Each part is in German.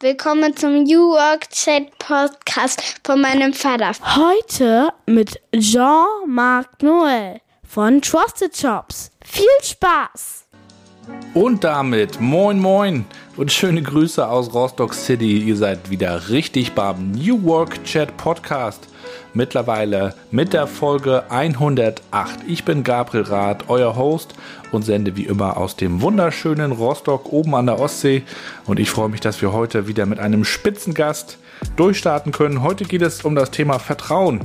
Willkommen zum New Work Chat Podcast von meinem Vater. Heute mit Jean-Marc Noël von Trusted Shops. Viel Spaß! Und damit moin moin und schöne Grüße aus Rostock City. Ihr seid wieder richtig beim New Work Chat Podcast. Mittlerweile mit der Folge 108. Ich bin Gabriel Rath, euer Host und sende wie immer aus dem wunderschönen Rostock oben an der Ostsee. Und ich freue mich, dass wir heute wieder mit einem Spitzengast durchstarten können. Heute geht es um das Thema Vertrauen.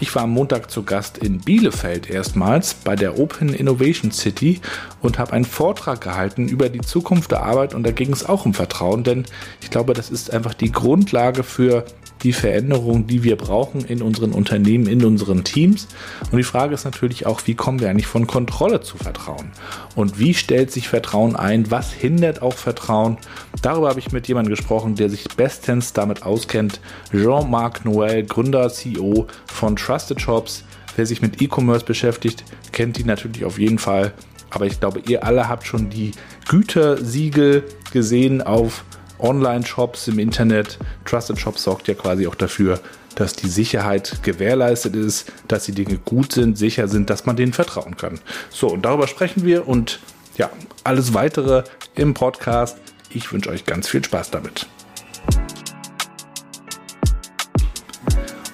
Ich war am Montag zu Gast in Bielefeld erstmals bei der Open Innovation City und habe einen Vortrag gehalten über die Zukunft der Arbeit und da ging es auch um Vertrauen, denn ich glaube, das ist einfach die Grundlage für die Veränderung, die wir brauchen in unseren Unternehmen, in unseren Teams. Und die Frage ist natürlich auch, wie kommen wir eigentlich von Kontrolle zu Vertrauen? Und wie stellt sich Vertrauen ein? Was hindert auch Vertrauen? Darüber habe ich mit jemandem gesprochen, der sich bestens damit auskennt. Jean-Marc Noël, Gründer, CEO von Trusted Shops. Wer sich mit E-Commerce beschäftigt, kennt die natürlich auf jeden Fall. Aber ich glaube, ihr alle habt schon die Gütersiegel gesehen auf Online-Shops im Internet. Trusted Shops sorgt ja quasi auch dafür, dass die Sicherheit gewährleistet ist, dass die Dinge gut sind, sicher sind, dass man denen vertrauen kann. So, und darüber sprechen wir und ja, alles weitere im Podcast. Ich wünsche euch ganz viel Spaß damit.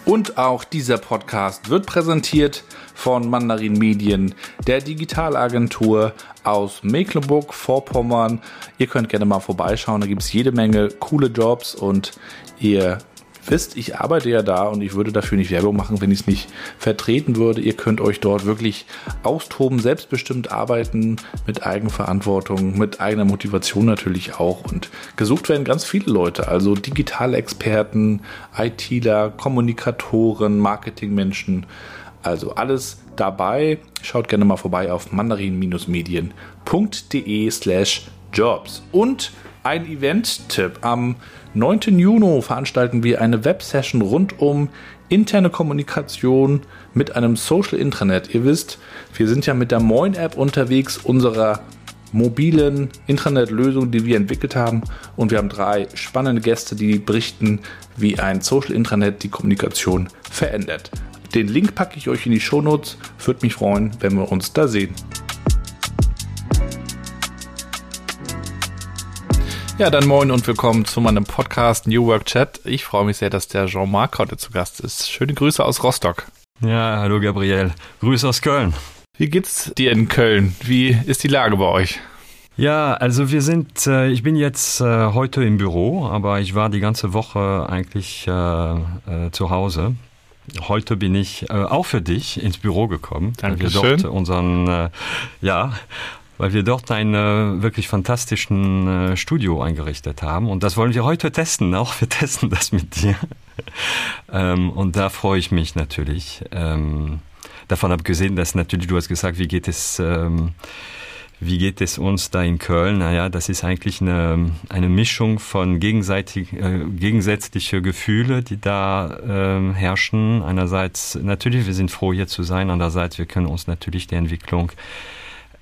Und auch dieser Podcast wird präsentiert von Mandarin Medien, der Digitalagentur aus Mecklenburg-Vorpommern. Ihr könnt gerne mal vorbeischauen, da gibt es jede Menge coole Jobs und ihr wisst, ich arbeite ja da und ich würde dafür nicht Werbung machen, wenn ich es nicht vertreten würde. Ihr könnt euch dort wirklich austoben, selbstbestimmt arbeiten, mit Eigenverantwortung, mit eigener Motivation natürlich auch. Und gesucht werden ganz viele Leute, also Digitalexperten, ITler, Kommunikatoren, Marketingmenschen. Also alles dabei. Schaut gerne mal vorbei auf mandarin-medien.de slash jobs. Und ein Event-Tipp. Am 9. Juni veranstalten wir eine Websession rund um interne Kommunikation mit einem Social Intranet. Ihr wisst, wir sind ja mit der Moin App unterwegs, unserer mobilen Intranet-Lösung, die wir entwickelt haben. Und wir haben drei spannende Gäste, die berichten, wie ein Social Intranet die Kommunikation verändert. Den Link packe ich euch in die Shownotes. Würde mich freuen, wenn wir uns da sehen. Ja, dann moin und willkommen zu meinem Podcast New Work Chat. Ich freue mich sehr, dass der Jean-Marc heute zu Gast ist. Schöne Grüße aus Rostock. Ja, hallo Gabriel. Grüße aus Köln. Wie geht's dir in Köln? Wie ist die Lage bei euch? Ja, also wir sind, äh, ich bin jetzt äh, heute im Büro, aber ich war die ganze Woche eigentlich äh, äh zu Hause Heute bin ich äh, auch für dich ins Büro gekommen, Dankeschön. weil wir dort unseren, äh, ja, weil wir dort ein äh, wirklich fantastischen äh, Studio eingerichtet haben. Und das wollen wir heute testen. Auch wir testen das mit dir. ähm, und da freue ich mich natürlich. Ähm, davon abgesehen, dass natürlich, du hast gesagt, wie geht es ähm, wie geht es uns da in Köln? Naja, das ist eigentlich eine, eine Mischung von gegenseitig, äh, gegensätzliche Gefühle, die da herrschen. Einerseits, natürlich, wir sind froh, hier zu sein. Andererseits, wir können uns natürlich der Entwicklung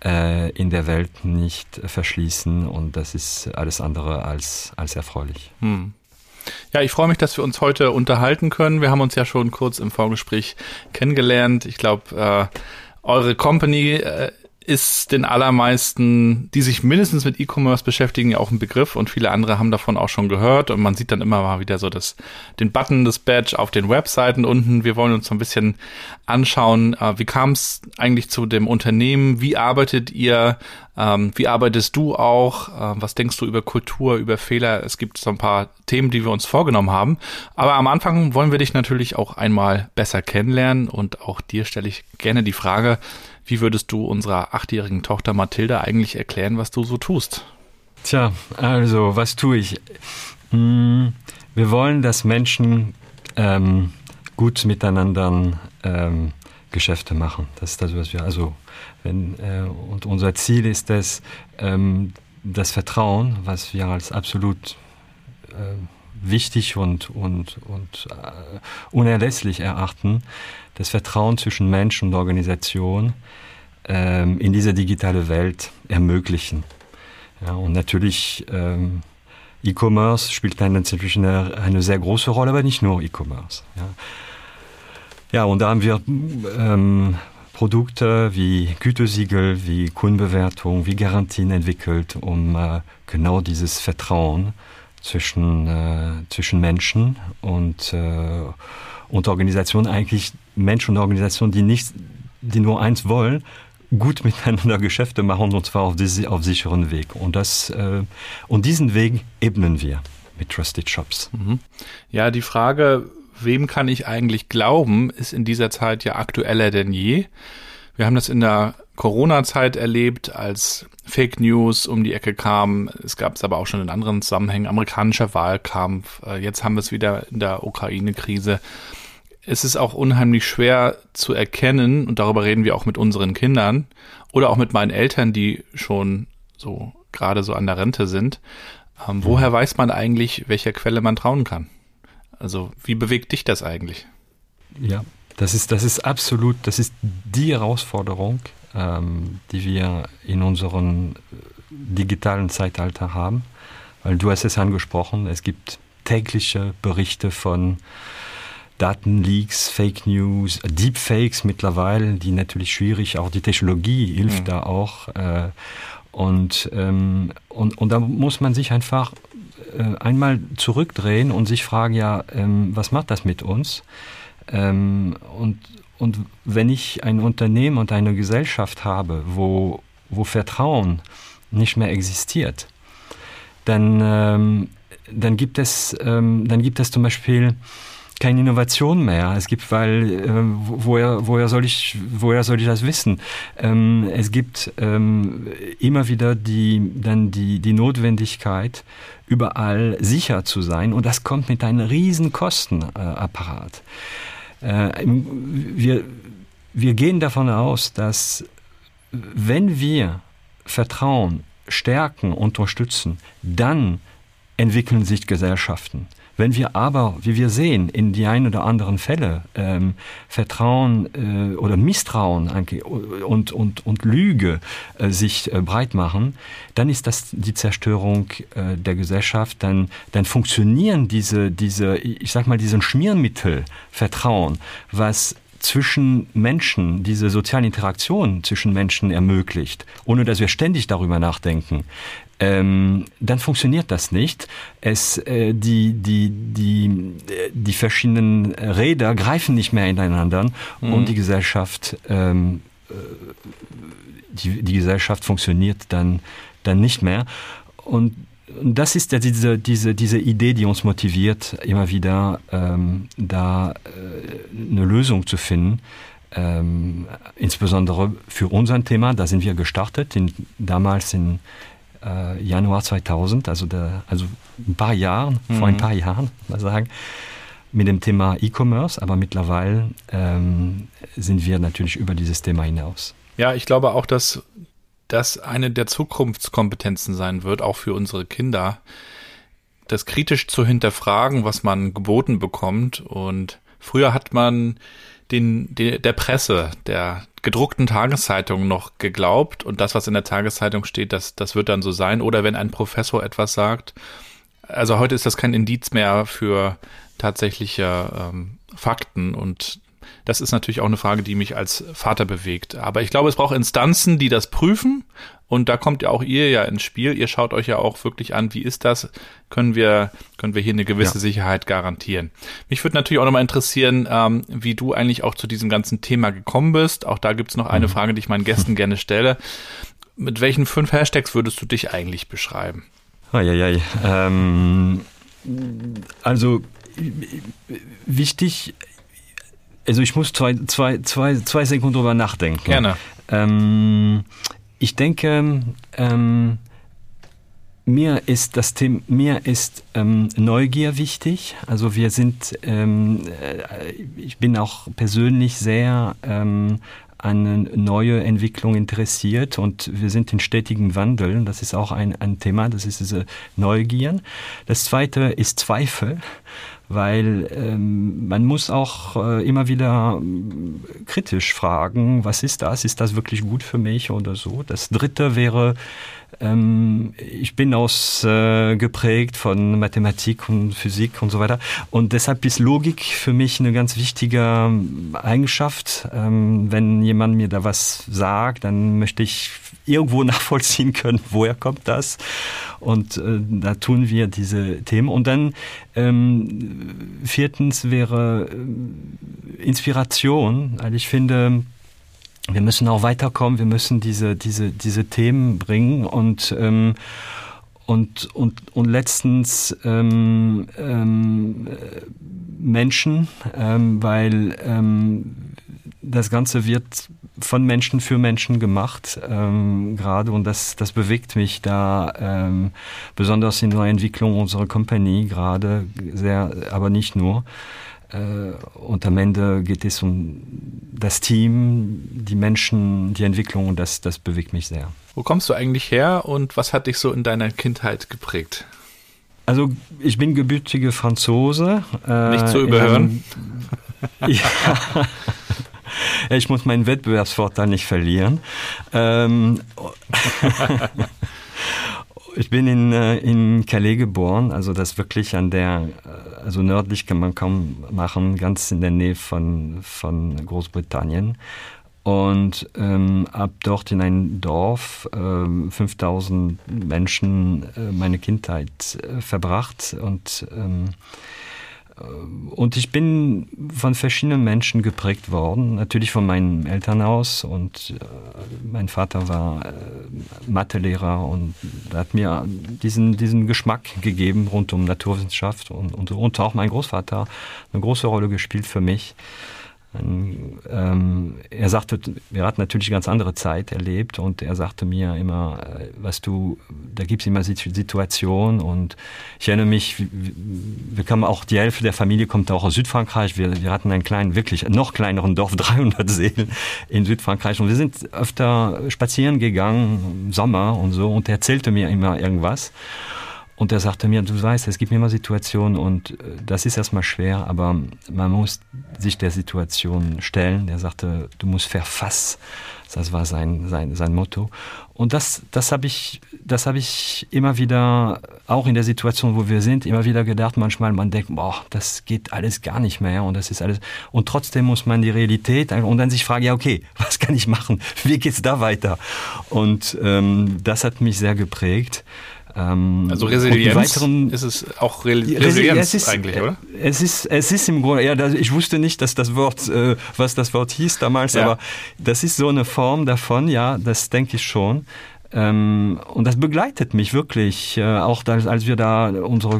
äh, in der Welt nicht verschließen. Und das ist alles andere als, als erfreulich. Hm. Ja, ich freue mich, dass wir uns heute unterhalten können. Wir haben uns ja schon kurz im Vorgespräch kennengelernt. Ich glaube, äh, eure Company äh, ist den allermeisten, die sich mindestens mit E-Commerce beschäftigen, ja auch ein Begriff und viele andere haben davon auch schon gehört und man sieht dann immer mal wieder so das, den Button, das Badge auf den Webseiten unten. Wir wollen uns so ein bisschen anschauen, äh, wie kam es eigentlich zu dem Unternehmen, wie arbeitet ihr, ähm, wie arbeitest du auch, äh, was denkst du über Kultur, über Fehler? Es gibt so ein paar Themen, die wir uns vorgenommen haben, aber am Anfang wollen wir dich natürlich auch einmal besser kennenlernen und auch dir stelle ich gerne die Frage, wie würdest du unserer achtjährigen Tochter Mathilda eigentlich erklären, was du so tust? Tja, also was tue ich? Hm, wir wollen, dass Menschen ähm, gut miteinander ähm, Geschäfte machen. Das ist das, was wir also wenn äh, und unser Ziel ist es, ähm, das Vertrauen, was wir als absolut äh, wichtig und und und äh, unerlässlich erachten, das Vertrauen zwischen Mensch und Organisation ähm, in diese digitale Welt ermöglichen. Ja, und natürlich, ähm, E-Commerce spielt dann natürlich eine, eine sehr große Rolle, aber nicht nur E-Commerce. Ja. ja, und da haben wir ähm, Produkte wie Gütesiegel, wie Kundenbewertung, wie Garantien entwickelt, um äh, genau dieses Vertrauen zwischen, äh, zwischen Menschen und, äh, und Organisationen, eigentlich Menschen und Organisationen, die nicht, die nur eins wollen, gut miteinander Geschäfte machen und zwar auf, diese, auf sicheren Weg. Und, das, äh, und diesen Weg ebnen wir mit Trusted Shops. Mhm. Ja, die Frage, wem kann ich eigentlich glauben, ist in dieser Zeit ja aktueller denn je. Wir haben das in der Corona-Zeit erlebt, als Fake News um die Ecke kamen. Es gab es aber auch schon in anderen Zusammenhängen, amerikanischer Wahlkampf. Äh, jetzt haben wir es wieder in der Ukraine-Krise es ist auch unheimlich schwer zu erkennen, und darüber reden wir auch mit unseren Kindern oder auch mit meinen Eltern, die schon so gerade so an der Rente sind. Ähm, woher weiß man eigentlich, welcher Quelle man trauen kann? Also, wie bewegt dich das eigentlich? Ja, das ist, das ist absolut, das ist die Herausforderung, ähm, die wir in unserem digitalen Zeitalter haben. Weil du hast es angesprochen, es gibt tägliche Berichte von Datenleaks, Fake News, Deepfakes mittlerweile, die natürlich schwierig, auch die Technologie hilft mhm. da auch. Äh, und, ähm, und, und da muss man sich einfach äh, einmal zurückdrehen und sich fragen, ja, ähm, was macht das mit uns? Ähm, und, und wenn ich ein Unternehmen und eine Gesellschaft habe, wo, wo Vertrauen nicht mehr existiert, dann, dann, gibt es, dann gibt es zum Beispiel keine Innovation mehr. Es gibt, weil äh, woher, woher soll ich woher soll ich das wissen? Ähm, es gibt ähm, immer wieder die dann die die Notwendigkeit überall sicher zu sein und das kommt mit einem riesen Kostenapparat. Äh, wir wir gehen davon aus, dass wenn wir Vertrauen stärken, unterstützen, dann entwickeln sich Gesellschaften. Wenn wir aber, wie wir sehen, in die ein oder anderen Fälle ähm, Vertrauen äh, oder Misstrauen und, und, und Lüge äh, sich äh, breit machen, dann ist das die Zerstörung äh, der Gesellschaft. Dann, dann funktionieren diese, diese, ich sag mal, diesen Schmiermittel Vertrauen, was zwischen Menschen, diese soziale Interaktion zwischen Menschen ermöglicht, ohne dass wir ständig darüber nachdenken, ähm, dann funktioniert das nicht. Es, äh, die, die, die, die verschiedenen Räder greifen nicht mehr ineinander mhm. und die Gesellschaft, ähm, äh, die, die Gesellschaft funktioniert dann, dann nicht mehr. Und das ist ja diese, diese, diese Idee, die uns motiviert, immer wieder ähm, da äh, eine Lösung zu finden. Ähm, insbesondere für unser Thema, da sind wir gestartet, in, damals in, äh, Januar 2000, also, der, also ein paar Jahren, mhm. vor ein paar Jahren, mal sagen, mit dem Thema E-Commerce, aber mittlerweile ähm, sind wir natürlich über dieses Thema hinaus. Ja, ich glaube auch, dass das eine der Zukunftskompetenzen sein wird, auch für unsere Kinder, das kritisch zu hinterfragen, was man geboten bekommt. Und früher hat man den, den der Presse, der gedruckten Tageszeitung noch geglaubt und das, was in der Tageszeitung steht, das, das wird dann so sein. Oder wenn ein Professor etwas sagt, also heute ist das kein Indiz mehr für tatsächliche ähm, Fakten und das ist natürlich auch eine Frage, die mich als Vater bewegt. Aber ich glaube, es braucht Instanzen, die das prüfen. Und da kommt ja auch ihr ja ins Spiel. Ihr schaut euch ja auch wirklich an, wie ist das? Können wir, können wir hier eine gewisse ja. Sicherheit garantieren? Mich würde natürlich auch nochmal interessieren, ähm, wie du eigentlich auch zu diesem ganzen Thema gekommen bist. Auch da gibt's noch eine mhm. Frage, die ich meinen Gästen gerne stelle. Mit welchen fünf Hashtags würdest du dich eigentlich beschreiben? Oh, ja, ja, ähm, also wichtig also ich muss zwei, zwei, zwei, zwei Sekunden drüber nachdenken. Gerne. Ähm, ich denke, ähm, mir ist das Thema, mir ist ähm, Neugier wichtig. Also wir sind, ähm, äh, ich bin auch persönlich sehr ähm, an neue Entwicklung interessiert und wir sind in stetigen Wandel. Das ist auch ein, ein Thema, das ist diese Neugier. Das zweite ist Zweifel weil ähm, man muss auch äh, immer wieder äh, kritisch fragen, was ist das? Ist das wirklich gut für mich oder so? Das dritte wäre ähm, ich bin aus äh, geprägt von Mathematik und Physik und so weiter. Und deshalb ist Logik für mich eine ganz wichtige Eigenschaft. Ähm, wenn jemand mir da was sagt, dann möchte ich irgendwo nachvollziehen können, woher kommt das. Und äh, da tun wir diese Themen. Und dann ähm, viertens wäre äh, Inspiration. Also ich finde, wir müssen auch weiterkommen, wir müssen diese, diese, diese Themen bringen und ähm, und, und, und letztens ähm, ähm, Menschen, ähm, weil ähm, das Ganze wird von Menschen für Menschen gemacht ähm, gerade und das, das bewegt mich da ähm, besonders in der Entwicklung unserer Company gerade sehr, aber nicht nur. Äh, und am Ende geht es um das Team, die Menschen, die Entwicklung und das, das bewegt mich sehr. Wo kommst du eigentlich her und was hat dich so in deiner Kindheit geprägt? Also ich bin gebürtige Franzose. Äh, Nicht zu überhören. Einem, ja. Ich muss meinen Wettbewerbsvorteil nicht verlieren. Ähm, ich bin in, äh, in Calais geboren, also das wirklich an der, äh, also nördlich kann man kaum machen, ganz in der Nähe von, von Großbritannien. Und ähm, ab dort in ein Dorf, äh, 5000 Menschen, äh, meine Kindheit äh, verbracht und ähm, äh, und ich bin von verschiedenen Menschen geprägt worden, natürlich von meinem Elternhaus und äh, mein Vater war äh, Mathelehrer und hat mir diesen, diesen Geschmack gegeben rund um Naturwissenschaft und, und, und auch mein Großvater eine große Rolle gespielt für mich. Ähm, er sagte, er hat natürlich ganz andere Zeit erlebt und er sagte mir immer, äh, was du, da gibt es immer Situationen und ich erinnere mich, wir kamen auch, die Hälfte der Familie kommt auch aus Südfrankreich, wir, wir hatten einen kleinen, wirklich noch kleineren Dorf, 300 Seelen in Südfrankreich und wir sind öfter spazieren gegangen, im Sommer und so und er erzählte mir immer irgendwas und er sagte mir, du weißt, es gibt immer Situationen und äh, das ist erstmal schwer, aber man muss sich der Situation stellen. Er sagte, du musst verfass. Das war sein, sein, sein Motto. Und das, das habe ich, das habe ich immer wieder, auch in der Situation, wo wir sind, immer wieder gedacht. Manchmal man denkt, boah, das geht alles gar nicht mehr und das ist alles. Und trotzdem muss man die Realität und dann sich fragen, ja okay, was kann ich machen? Wie geht's da weiter? Und ähm, das hat mich sehr geprägt. Ähm, also Resilienz weiteren, ist es auch Re Resilienz es ist, eigentlich, oder? Es ist, es ist im Grunde, ja, ich wusste nicht, dass das Wort, äh, was das Wort hieß damals, ja. aber das ist so eine Form davon, ja, das denke ich schon. Ähm, und das begleitet mich wirklich, äh, auch das, als wir da unsere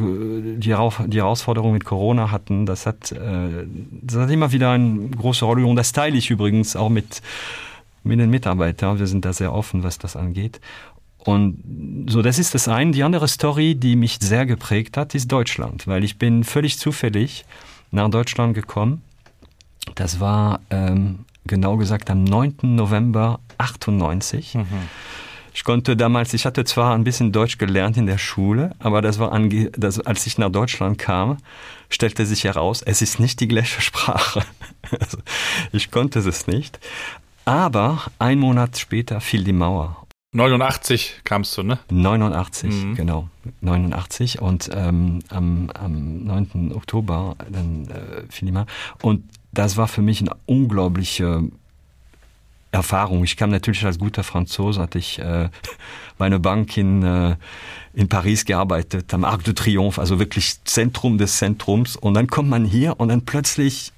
die, die Herausforderung mit Corona hatten, das hat, äh, das hat immer wieder eine große Rolle und das teile ich übrigens auch mit mit den Mitarbeitern. Wir sind da sehr offen, was das angeht. Und so, das ist das eine. Die andere Story, die mich sehr geprägt hat, ist Deutschland, weil ich bin völlig zufällig nach Deutschland gekommen. Das war ähm, genau gesagt am 9. November 98. Mhm. Ich konnte damals, ich hatte zwar ein bisschen Deutsch gelernt in der Schule, aber das war, ange, das, als ich nach Deutschland kam, stellte sich heraus, es ist nicht die gleiche Sprache. Also, ich konnte es nicht. Aber ein Monat später fiel die Mauer 89 kamst du, ne? 89, mhm. genau. 89 und ähm, am, am 9. Oktober dann äh, Filima. Und das war für mich eine unglaubliche Erfahrung. Ich kam natürlich als guter Franzose, hatte ich äh, meine Bank in, äh, in Paris gearbeitet, am Arc de Triomphe, also wirklich Zentrum des Zentrums. Und dann kommt man hier und dann plötzlich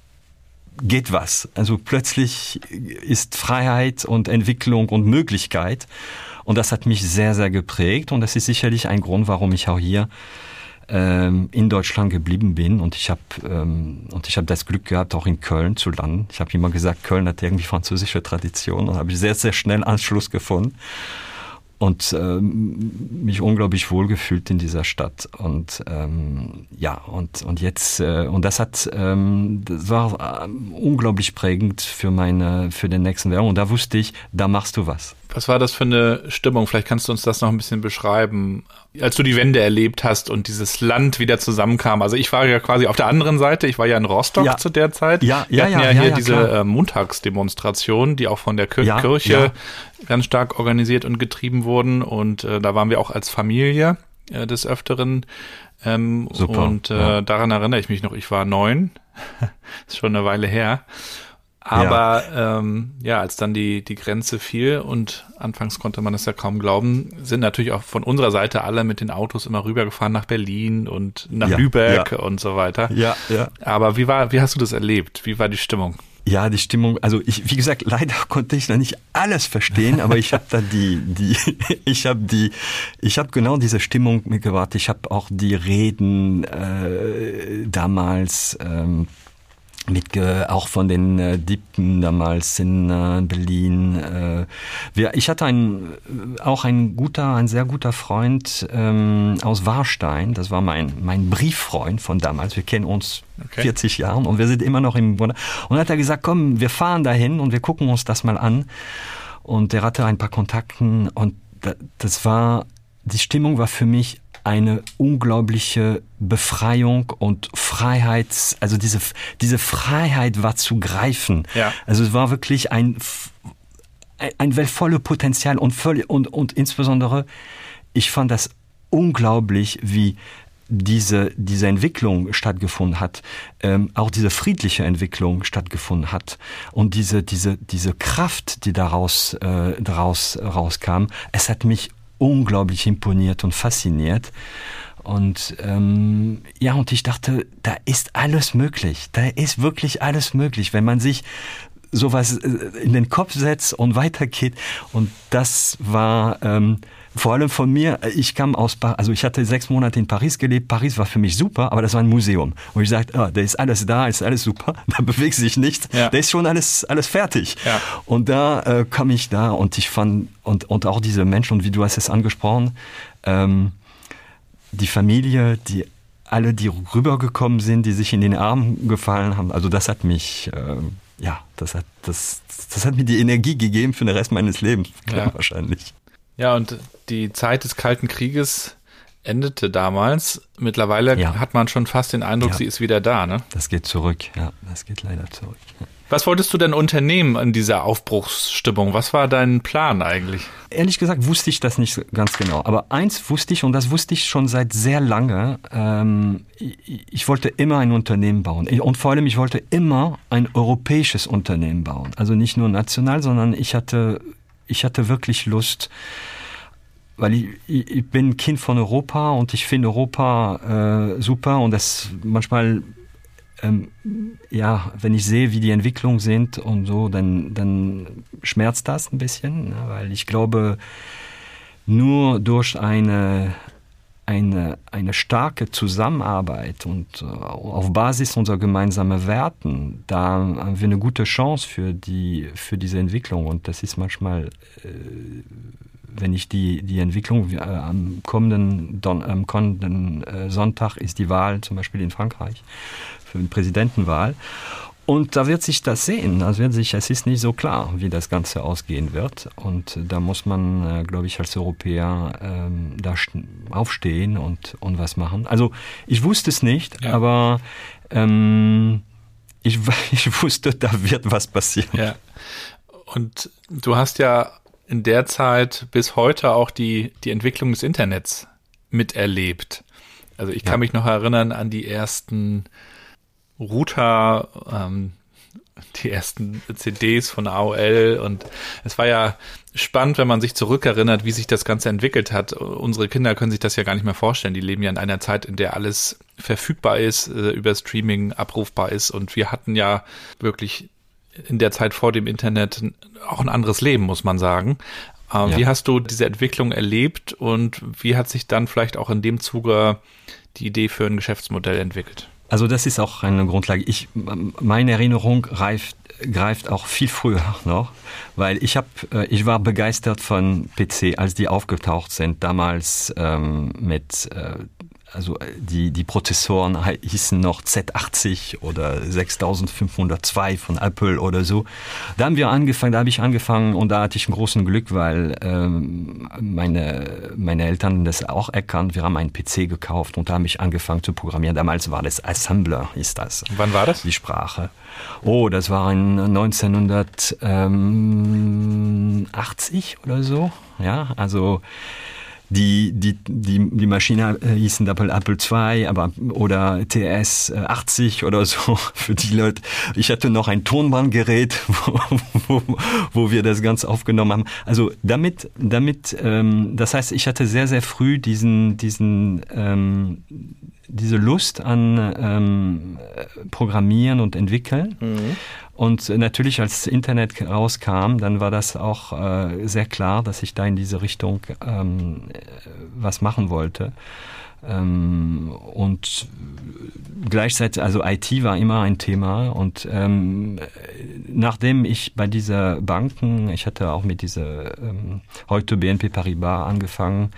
geht was. Also plötzlich ist Freiheit und Entwicklung und Möglichkeit. Und das hat mich sehr, sehr geprägt. Und das ist sicherlich ein Grund, warum ich auch hier ähm, in Deutschland geblieben bin und ich habe ähm, und das Glück gehabt auch in Köln zu landen. Ich habe immer gesagt, Köln hat irgendwie französische Tradition und habe ich sehr sehr schnell Anschluss gefunden und ähm, mich unglaublich wohlgefühlt in dieser Stadt und ähm, ja und und jetzt äh, und das hat ähm, das war äh, unglaublich prägend für meine für den nächsten Werbung und da wusste ich, da machst du was. Was war das für eine Stimmung? Vielleicht kannst du uns das noch ein bisschen beschreiben, als du die Wende erlebt hast und dieses Land wieder zusammenkam. Also ich war ja quasi auf der anderen Seite. Ich war ja in Rostock ja. zu der Zeit. Ja, Wir ja, hatten ja, ja, hier diese klar. äh, Montagsdemonstration, die auch von der Kir Kirche ganz stark organisiert und getrieben wurden. Und äh, da waren wir auch als Familie äh, des Öfteren. Ähm, Super, Und äh, daran erinnere ich mich noch. Ich war neun. ist schon eine Weile her. Aber ja. Ähm, ja, als dann die, die Grenze fiel und anfangs konnte man das ja kaum glauben, sind natürlich auch von unserer Seite alle mit den Autos immer rübergefahren nach Berlin und nach Ja, Lübeck ja. und so weiter. Ja, ja. Aber wie war, wie hast du das erlebt? Wie war die Stimmung? Ja, die Stimmung, also ich, wie gesagt, leider konnte ich da nicht alles verstehen, aber ich habe da die, die, ich habe die, ich habe genau diese Stimmung mitgebracht. Ich habe auch die Reden äh, damals ähm, mitge auch von den äh, Dippen damals in äh, Berlin. Äh, wir, ich hatte ein, auch ein guter, ein sehr guter Freund ähm, aus Warstein. Das war mein mein Brieffreund von damals. Wir kennen uns Okay. 40 Jahren und wir sind immer noch im Wunder. Und dann hat er gesagt, komm, wir fahren dahin und wir gucken uns das mal an. Und er hatte ein paar Kontakten und da- das war, die Stimmung war für mich eine unglaubliche Befreiung und Freiheit, also diese, diese Freiheit war zu greifen. Ja. Also es war wirklich ein, ein, ein volle Potenzial und, völlig, und, und insbesondere, ich fand das unglaublich, wie diese, diese Entwicklung stattgefunden hat, ähm, auch diese friedliche Entwicklung stattgefunden hat und diese, diese, diese Kraft, die daraus, äh, daraus rauskam, es hat mich unglaublich imponiert und fasziniert. Und ähm, ja, und ich dachte, da ist alles möglich. Da ist wirklich alles möglich, wenn man sich sowas äh, in den Kopf setzt und weitergeht. Und das war ähm, vor allem von mir, ich kam aus Paris, also ich hatte sechs Monate in Paris gelebt. Paris war für mich super, aber das war ein Museum. Und ich sagte, ah, da ist alles da, ist alles super, da bewegt sich nichts, Ja. da ist schon alles, alles fertig. Ja. Und da äh, kam ich da und ich fand, und, und auch diese Menschen, und wie du hast es angesprochen, ähm, die Familie, die alle, die rübergekommen sind, die sich in den Arm gefallen haben, also das hat mich, äh, ja, das hat, das, das hat mir die Energie gegeben für den Rest meines Lebens, Ja. wahrscheinlich. Ja, und die Zeit des Kalten Krieges endete damals. Mittlerweile Ja. hat man schon fast den Eindruck, Ja. sie ist wieder da, ne? Das geht zurück, ja, das geht leider zurück. Was wolltest du denn unternehmen in dieser Aufbruchsstimmung? Was war dein Plan eigentlich? Ehrlich gesagt wusste ich das nicht ganz genau. Aber eins wusste ich, und das wusste ich schon seit sehr lange, ähm, ich, ich wollte immer ein Unternehmen bauen. Und vor allem, ich wollte immer ein europäisches Unternehmen bauen. Also nicht nur national, sondern ich hatte, ich hatte wirklich Lust, weil ich, ich bin Kind von Europa und ich finde Europa äh, super und das manchmal ähm, ja, wenn ich sehe, wie die Entwicklungen sind und so, dann, dann schmerzt das ein bisschen, ne? weil ich glaube, nur durch eine, eine, eine starke Zusammenarbeit und äh, auf Basis unserer gemeinsamen Werten, da haben wir eine gute Chance für, die, für diese Entwicklung. Und das ist manchmal, äh, wenn ich die, die Entwicklung, äh, am kommenden, Don, am kommenden Sonntag ist die Wahl zum Beispiel in Frankreich für die Präsidentenwahl. Und da wird sich das sehen. Das wird sich, es ist nicht so klar, wie das Ganze ausgehen wird. Und da muss man, äh, glaube ich, als Europäer ähm, da st- aufstehen und, und was machen. Also ich wusste es nicht, Ja. aber ähm, ich, ich wusste, da wird was passieren. Ja. Und du hast ja in der Zeit bis heute auch die, die Entwicklung des Internets miterlebt. Also ich kann Ja. mich noch erinnern an die ersten Router, ähm, die ersten CDs von AOL und es war ja spannend, wenn man sich zurückerinnert, wie sich das Ganze entwickelt hat. Unsere Kinder können sich das ja gar nicht mehr vorstellen. Die leben ja in einer Zeit, in der alles verfügbar ist, äh, über Streaming abrufbar ist und wir hatten ja wirklich in der Zeit vor dem Internet auch ein anderes Leben, muss man sagen. Ähm, Ja. Wie hast du diese Entwicklung erlebt und wie hat sich dann vielleicht auch in dem Zuge die Idee für ein Geschäftsmodell entwickelt? Also das ist auch eine Grundlage. Ich, meine Erinnerung greift, greift auch viel früher noch, weil ich habe, ich war begeistert von PC, als die aufgetaucht sind damals ähm, mit, äh, also äh, die, die Prozessoren hießen noch Z80 oder 6502 von Apple oder so. Da haben wir angefangen, da habe ich angefangen und da hatte ich einen großen Glück, weil ähm, meine, meine Eltern das auch erkannt. Wir haben einen PC gekauft und da habe ich angefangen zu programmieren. Damals war das Assembler, ist das. Wann war das? Die Sprache. Oh, das war in 1980 oder so. Ja, also die, die, die, die Maschine äh, hießen Apple Apple II, aber oder TS 80 oder so für die Leute. Ich hatte noch ein Tonbandgerät, wo, wo, wo wir das Ganze aufgenommen haben. Also damit, damit, ähm, das heißt, ich hatte sehr, sehr früh diesen, diesen ähm, diese Lust an ähm, Programmieren und Entwickeln. Mhm. Und natürlich, als das Internet rauskam, dann war das auch äh, sehr klar, dass ich da in diese Richtung ähm, was machen wollte. Ähm, und gleichzeitig, also IT war immer ein Thema. Und ähm, nachdem ich bei dieser Banken, ich hatte auch mit dieser ähm, heute BNP Paribas angefangen,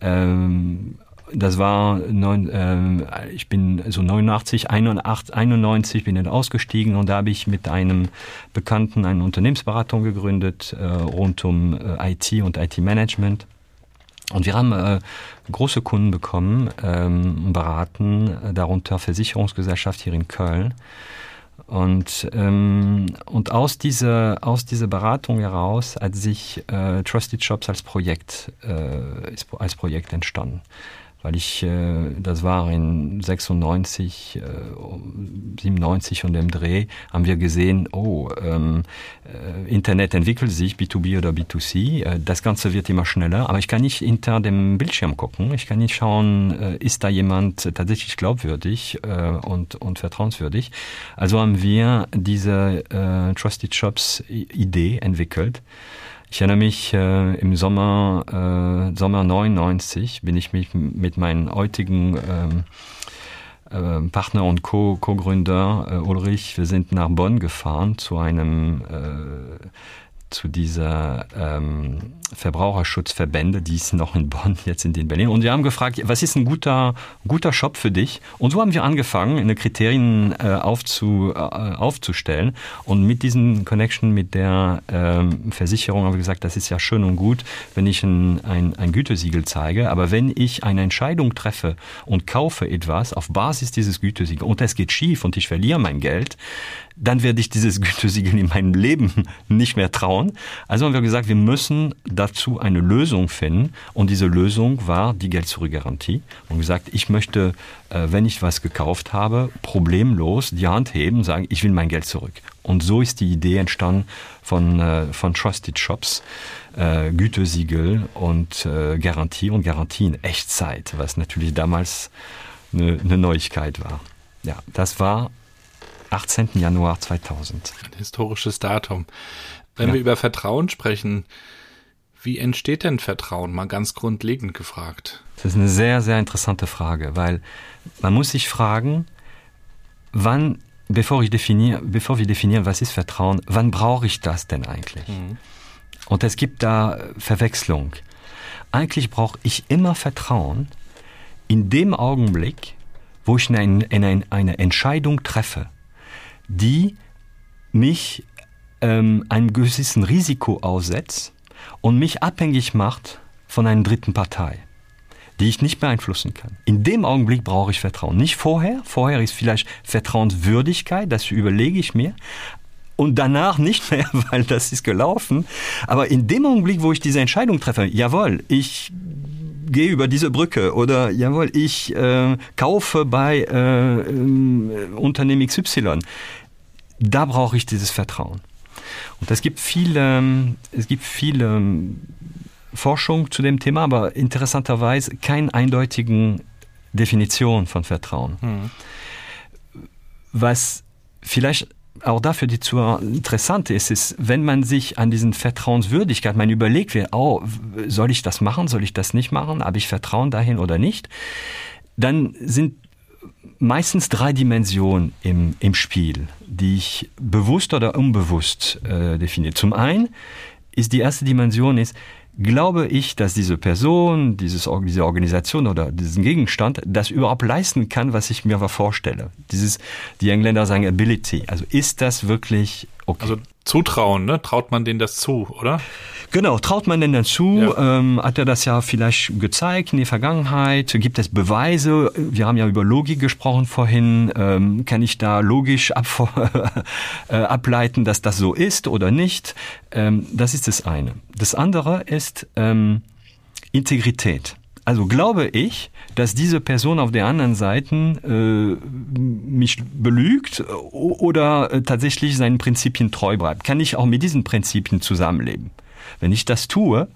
ähm, das war neun, äh, ich bin so 89 81, 91 bin dann ausgestiegen und da habe ich mit einem Bekannten eine Unternehmensberatung gegründet äh, rund um äh, IT und IT Management. Und wir haben äh, große Kunden bekommen ähm, beraten äh, darunter Versicherungsgesellschaft hier in Köln. Und ähm, und aus dieser aus dieser Beratung heraus hat sich äh, Trusted Shops als Projekt äh, als Projekt entstanden weil ich äh, das war in 96 äh, 97 und dem Dreh haben wir gesehen oh ähm, äh, Internet entwickelt sich B2B oder B2C äh, das ganze wird immer schneller aber ich kann nicht hinter dem Bildschirm gucken. Ich kann nicht schauen äh, ist da jemand tatsächlich glaubwürdig äh, und und vertrauenswürdig. Also haben wir diese äh, trusted shops idee entwickelt Ich erinnere mich äh, im Sommer äh, Sommer 99 bin ich mich mit meinen heutigen ähm, äh, Partner und Co-Gründer äh, Ulrich, wir sind nach Bonn gefahren zu einem äh, zu dieser ähm, Verbraucherschutzverbände, die ist noch in Bonn, jetzt sind in Berlin. Und wir haben gefragt, was ist ein guter, guter Shop für dich? Und so haben wir angefangen, eine Kriterien äh, aufzu, äh, aufzustellen. Und mit diesen Connection mit der ähm, Versicherung haben wir gesagt, das ist ja schön und gut, wenn ich ein, ein, ein Gütesiegel zeige. Aber wenn ich eine Entscheidung treffe und kaufe etwas auf Basis dieses Gütesiegel und es geht schief und ich verliere mein Geld, dann werde ich dieses Gütesiegel in meinem Leben nicht mehr trauen. Also haben wir gesagt, wir müssen dazu eine Lösung finden und diese Lösung war die Geld zurück Garantie und gesagt, ich möchte, äh, wenn ich was gekauft habe, problemlos die Hand heben, sagen, ich will mein Geld zurück. Und so ist die Idee entstanden von, äh, von Trusted Shops, äh, Gütesiegel und Garantie und Garantie in Echtzeit, was natürlich damals eine, eine Neuigkeit war. Ja, das war 18. Januar 2000. Ein historisches Datum. Wenn ja. wir über Vertrauen sprechen, wie entsteht denn Vertrauen mal ganz grundlegend gefragt? Das ist eine sehr, sehr interessante Frage, weil man muss sich fragen, wann, bevor ich definiere, bevor wir definieren, was ist Vertrauen, wann brauche ich das denn eigentlich? Mhm. Und es gibt da Verwechslung. Eigentlich brauche ich immer Vertrauen in dem Augenblick, wo ich in, ein, in ein, eine Entscheidung treffe die mich ähm, einem gewissen Risiko aussetzt und mich abhängig macht von einer dritten Partei, die ich nicht beeinflussen kann. In dem Augenblick brauche ich Vertrauen. Nicht vorher, vorher ist vielleicht Vertrauenswürdigkeit, das überlege ich mir, und danach nicht mehr, weil das ist gelaufen. Aber in dem Augenblick, wo ich diese Entscheidung treffe, jawohl, ich gehe über diese Brücke oder jawohl, ich äh, kaufe bei äh, äh, Unternehmen XY, da brauche ich dieses Vertrauen. Und es gibt viele, es gibt viele ähm, Forschung zu dem Thema, aber interessanterweise kein eindeutigen Definition von Vertrauen. Mhm. Was vielleicht auch dafür die zu interessant ist ist wenn man sich an diesen vertrauenswürdigkeit man überlegt oh, soll ich das machen soll ich das nicht machen habe ich vertrauen dahin oder nicht dann sind meistens drei dimensionen im, im spiel die ich bewusst oder unbewusst äh, definiert zum einen ist die erste dimension ist glaube ich, dass diese Person, dieses, diese Organisation oder diesen Gegenstand das überhaupt leisten kann, was ich mir vorstelle. Dieses, die Engländer sagen Ability. Also ist das wirklich okay? Also zutrauen, ne? Traut man denen das zu, oder? Genau, traut man denn dazu? Ja. Ähm, hat er das ja vielleicht gezeigt in der Vergangenheit? Gibt es Beweise? Wir haben ja über Logik gesprochen vorhin. Ähm, kann ich da logisch ab, äh, ableiten, dass das so ist oder nicht? Ähm, das ist das eine. Das andere ist ähm, Integrität. Also glaube ich, dass diese Person auf der anderen Seite äh, mich belügt oder äh, tatsächlich seinen Prinzipien treu bleibt. Kann ich auch mit diesen Prinzipien zusammenleben? Wenn ich das tue,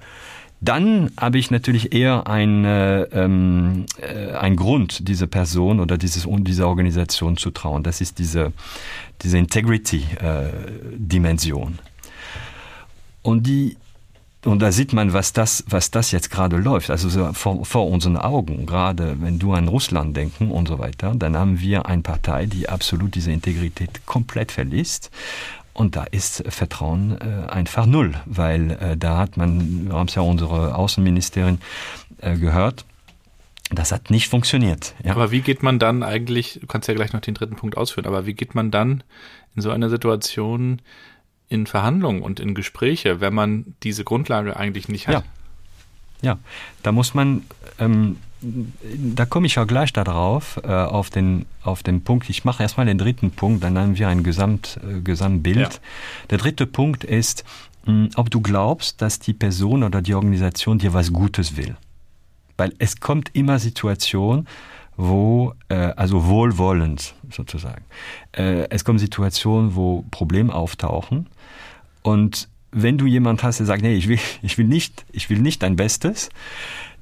dann habe ich natürlich eher ein, äh, ähm, äh, ein Grund, diese Person oder dieses, dieser Organisation zu trauen. Das ist diese, diese Integrity-Dimension. Äh, und die und da sieht man, was das, was das jetzt gerade läuft. Also so vor, vor unseren Augen, gerade wenn du an Russland denken und so weiter, dann haben wir eine Partei, die absolut diese Integrität komplett verliest und da ist Vertrauen äh, einfach null, weil äh, da hat man, wir haben es ja unsere Außenministerin äh, gehört, das hat nicht funktioniert. Ja. Aber wie geht man dann eigentlich, du kannst ja gleich noch den dritten Punkt ausführen, aber wie geht man dann in so einer Situation in Verhandlungen und in Gespräche, wenn man diese Grundlage eigentlich nicht hat? Ja, ja. da muss man ähm, da komme ich ja gleich darauf äh, auf den auf den Punkt ich mache erstmal den dritten Punkt dann haben wir ein Gesamt äh, Gesamtbild ja. der dritte Punkt ist mh, ob du glaubst dass die Person oder die Organisation dir was Gutes will weil es kommt immer Situation wo äh, also wohlwollend sozusagen äh, es kommen Situationen wo Probleme auftauchen und wenn du jemand hast der sagt nee ich will ich will nicht ich will nicht dein Bestes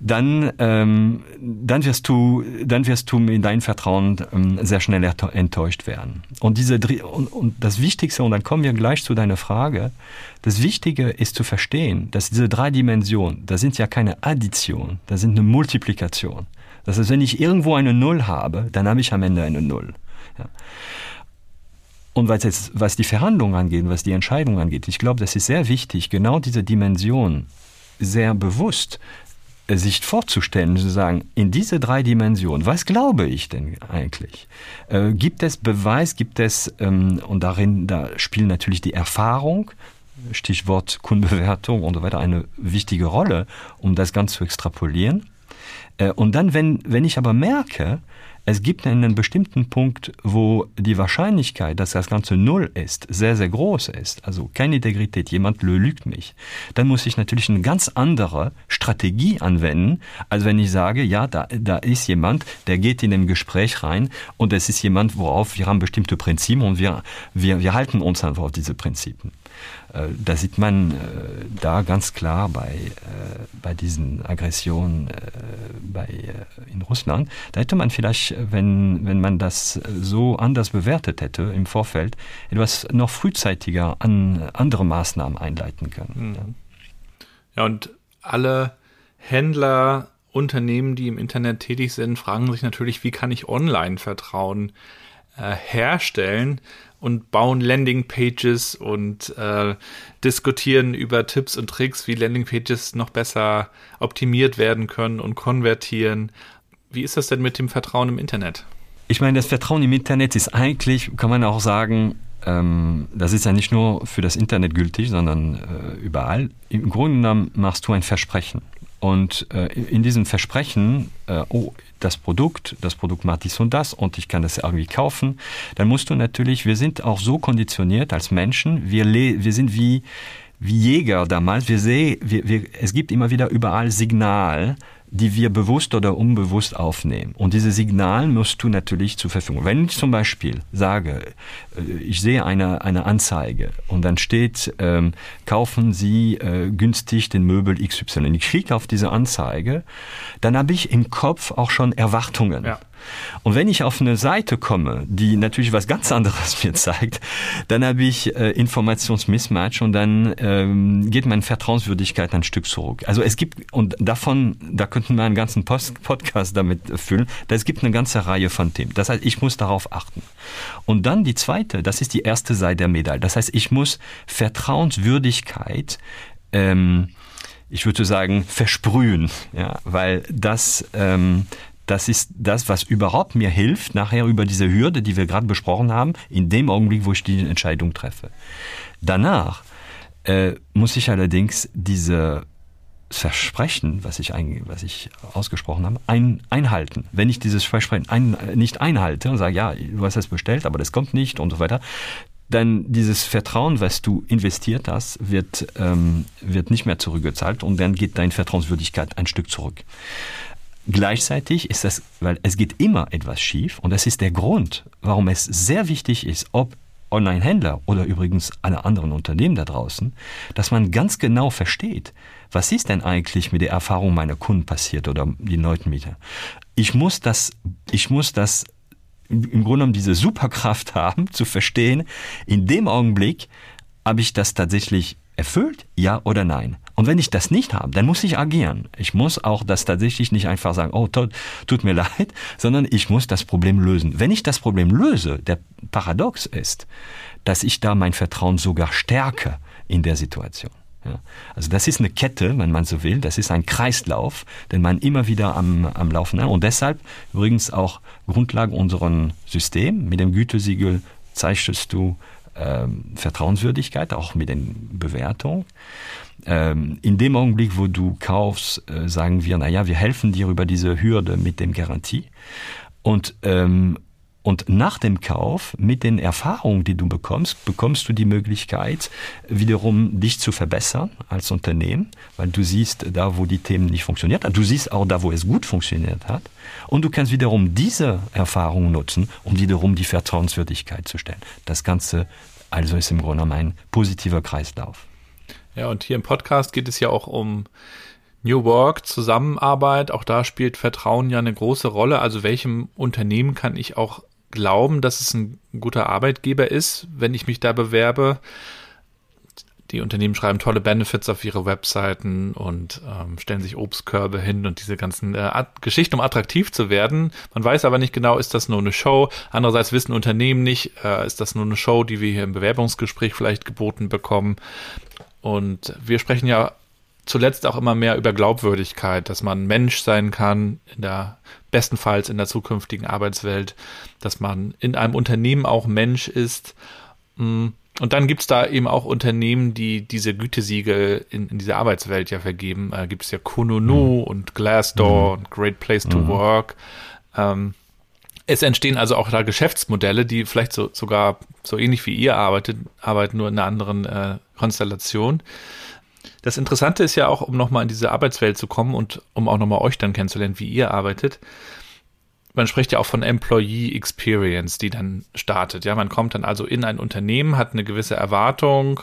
dann ähm, dann wirst du dann wirst du in dein Vertrauen ähm, sehr schnell enttäuscht werden. Und diese und, und das wichtigste und dann kommen wir gleich zu deiner Frage das wichtige ist zu verstehen dass diese drei Dimensionen da sind ja keine Addition da sind eine Multiplikation. Das heißt wenn ich irgendwo eine null habe dann habe ich am Ende eine null. Ja. Und was, jetzt, was die Verhandlungen angeht, was die Entscheidung angeht, ich glaube, das ist sehr wichtig, genau diese Dimension sehr bewusst sich vorzustellen zu sagen in diese drei Dimensionen was glaube ich denn eigentlich? Äh, gibt es beweis gibt es ähm, und darin da spielen natürlich die erfahrung stichwort kundenbewertung und so weiter eine wichtige rolle um das ganze zu extrapolieren. Äh, und dann wenn wenn ich aber merke es gibt einen bestimmten Punkt, wo die Wahrscheinlichkeit, dass das ganze null ist, sehr sehr groß ist, also keine Integrität, jemand lügt mich, dann muss ich natürlich eine ganz andere Strategie anwenden, als wenn ich sage ja da, da ist jemand, der geht in dem Gespräch rein und es ist jemand, worauf wir haben bestimmte Prinzipien und wir, wir, wir halten uns einfach auf diese Prinzipien. Äh, da sieht man äh, da ganz klar bei, äh, bei diesen Aggressionen bei, in Russland. Da hätte man vielleicht, wenn, wenn man das so anders bewertet hätte im Vorfeld, etwas noch frühzeitiger an andere Maßnahmen einleiten können. Mhm. Ja, und alle Händler, Unternehmen, die im Internet tätig sind, fragen sich natürlich, wie kann ich Online-Vertrauen äh, herstellen? Und bauen Landingpages und äh, diskutieren über Tipps und Tricks, wie Landingpages noch besser optimiert werden können und konvertieren. Wie ist das denn mit dem Vertrauen im Internet? Ich meine, das Vertrauen im Internet ist eigentlich, kann man auch sagen, ähm, das ist ja nicht nur für das Internet gültig, sondern äh, überall. Im Grunde genommen machst du ein Versprechen. Und äh, in diesem Versprechen, äh, oh, das Produkt, das Produkt macht dies und das und ich kann das irgendwie kaufen, dann musst du natürlich, wir sind auch so konditioniert als Menschen, wir, wir sind wie, wie Jäger damals, wir sehen, wir, wir, es gibt immer wieder überall Signal, die wir bewusst oder unbewusst aufnehmen. Und diese Signalen musst du natürlich zur Verfügung. Wenn ich zum Beispiel sage, äh, ich sehe eine, eine Anzeige und dann steht, ähm, kaufen Sie äh, günstig den Möbel XY. Ich klicke auf diese Anzeige, dann habe ich im Kopf auch schon Erwartungen. Ja. Und wenn ich auf eine Seite komme, die natürlich was ganz anderes mir zeigt, dann habe ich äh, Informationsmismatch und dann ähm, geht meine Vertrauenswürdigkeit ein Stück zurück. Also es gibt und davon da könnten wir einen ganzen Post Podcast damit füllen. Es gibt eine ganze Reihe von Themen. Das heißt, ich muss darauf achten. Und dann die zweite, das ist die erste Seite der Medaille. Das heißt, ich muss Vertrauenswürdigkeit ähm, ich würde sagen, versprühen, ja, weil das, ähm, das ist das, was überhaupt mir hilft, nachher über diese Hürde, die wir gerade besprochen haben, in dem Augenblick, wo ich die Entscheidung treffe. Danach äh, muss ich allerdings diese Versprechen, was ich, ein, was ich ausgesprochen habe, ein, einhalten. Wenn ich dieses Versprechen ein, nicht einhalte und sage, ja, du hast es bestellt, aber das kommt nicht und so weiter, dann dieses Vertrauen, was du investiert hast, wird, ähm, wird nicht mehr zurückgezahlt und dann geht deine Vertrauenswürdigkeit ein Stück zurück. Gleichzeitig ist das, weil es geht immer etwas schief und das ist der Grund, warum es sehr wichtig ist, ob Online-Händler oder übrigens alle anderen Unternehmen da draußen, dass man ganz genau versteht, was ist denn eigentlich mit der Erfahrung meiner Kunden passiert oder die Neutenmieter. Ich muss das, ich muss das im Grunde genommen diese Superkraft haben, zu verstehen, in dem Augenblick habe ich das tatsächlich erfüllt, ja oder nein. Und wenn ich das nicht habe, dann muss ich agieren. Ich muss auch das tatsächlich nicht einfach sagen, oh, tut, tut mir leid, sondern ich muss das Problem lösen. Wenn ich das Problem löse, der Paradox ist, dass ich da mein Vertrauen sogar stärke in der Situation. Ja. Also das ist eine Kette, wenn man so will. Das ist ein Kreislauf, den man immer wieder am, am Laufen hat. Und deshalb übrigens auch Grundlage unserem System. Mit dem Gütesiegel zeichnest du ähm, Vertrauenswürdigkeit, auch mit den Bewertungen. Ähm, in dem Augenblick, wo du kaufst, äh, sagen wir, naja, wir helfen dir über diese Hürde mit dem Garantie. Und ähm, und nach dem Kauf, mit den Erfahrungen, die du bekommst, bekommst du die Möglichkeit, wiederum dich zu verbessern als Unternehmen, weil du siehst da, wo die Themen nicht funktioniert haben. Du siehst auch da, wo es gut funktioniert hat. Und du kannst wiederum diese Erfahrungen nutzen, um wiederum die Vertrauenswürdigkeit zu stellen. Das Ganze also ist im Grunde ein positiver Kreislauf. Ja, und hier im Podcast geht es ja auch um New Work, Zusammenarbeit. Auch da spielt Vertrauen ja eine große Rolle. Also welchem Unternehmen kann ich auch glauben, dass es ein guter Arbeitgeber ist, wenn ich mich da bewerbe. Die Unternehmen schreiben tolle Benefits auf ihre Webseiten und ähm, stellen sich Obstkörbe hin und diese ganzen äh, Geschichten, um attraktiv zu werden. Man weiß aber nicht genau, ist das nur eine Show. Andererseits wissen Unternehmen nicht, äh, ist das nur eine Show, die wir hier im Bewerbungsgespräch vielleicht geboten bekommen. Und wir sprechen ja zuletzt auch immer mehr über Glaubwürdigkeit, dass man Mensch sein kann, in der bestenfalls in der zukünftigen Arbeitswelt, dass man in einem Unternehmen auch Mensch ist. Mm, und dann gibt's da eben auch Unternehmen, die diese Gütesiegel in, in diese Arbeitswelt ja vergeben. Äh, gibt es ja Kununu mhm. und Glassdoor mhm. und Great Place to mhm. Work. Ähm, es entstehen also auch da Geschäftsmodelle, die vielleicht so, sogar so ähnlich wie ihr arbeitet, arbeiten nur in einer anderen äh, Konstellation. Das Interessante ist ja auch, um nochmal in diese Arbeitswelt zu kommen und um auch nochmal euch dann kennenzulernen, wie ihr arbeitet. Man spricht ja auch von Employee Experience, die dann startet. Ja, man kommt dann also in ein Unternehmen, hat eine gewisse Erwartung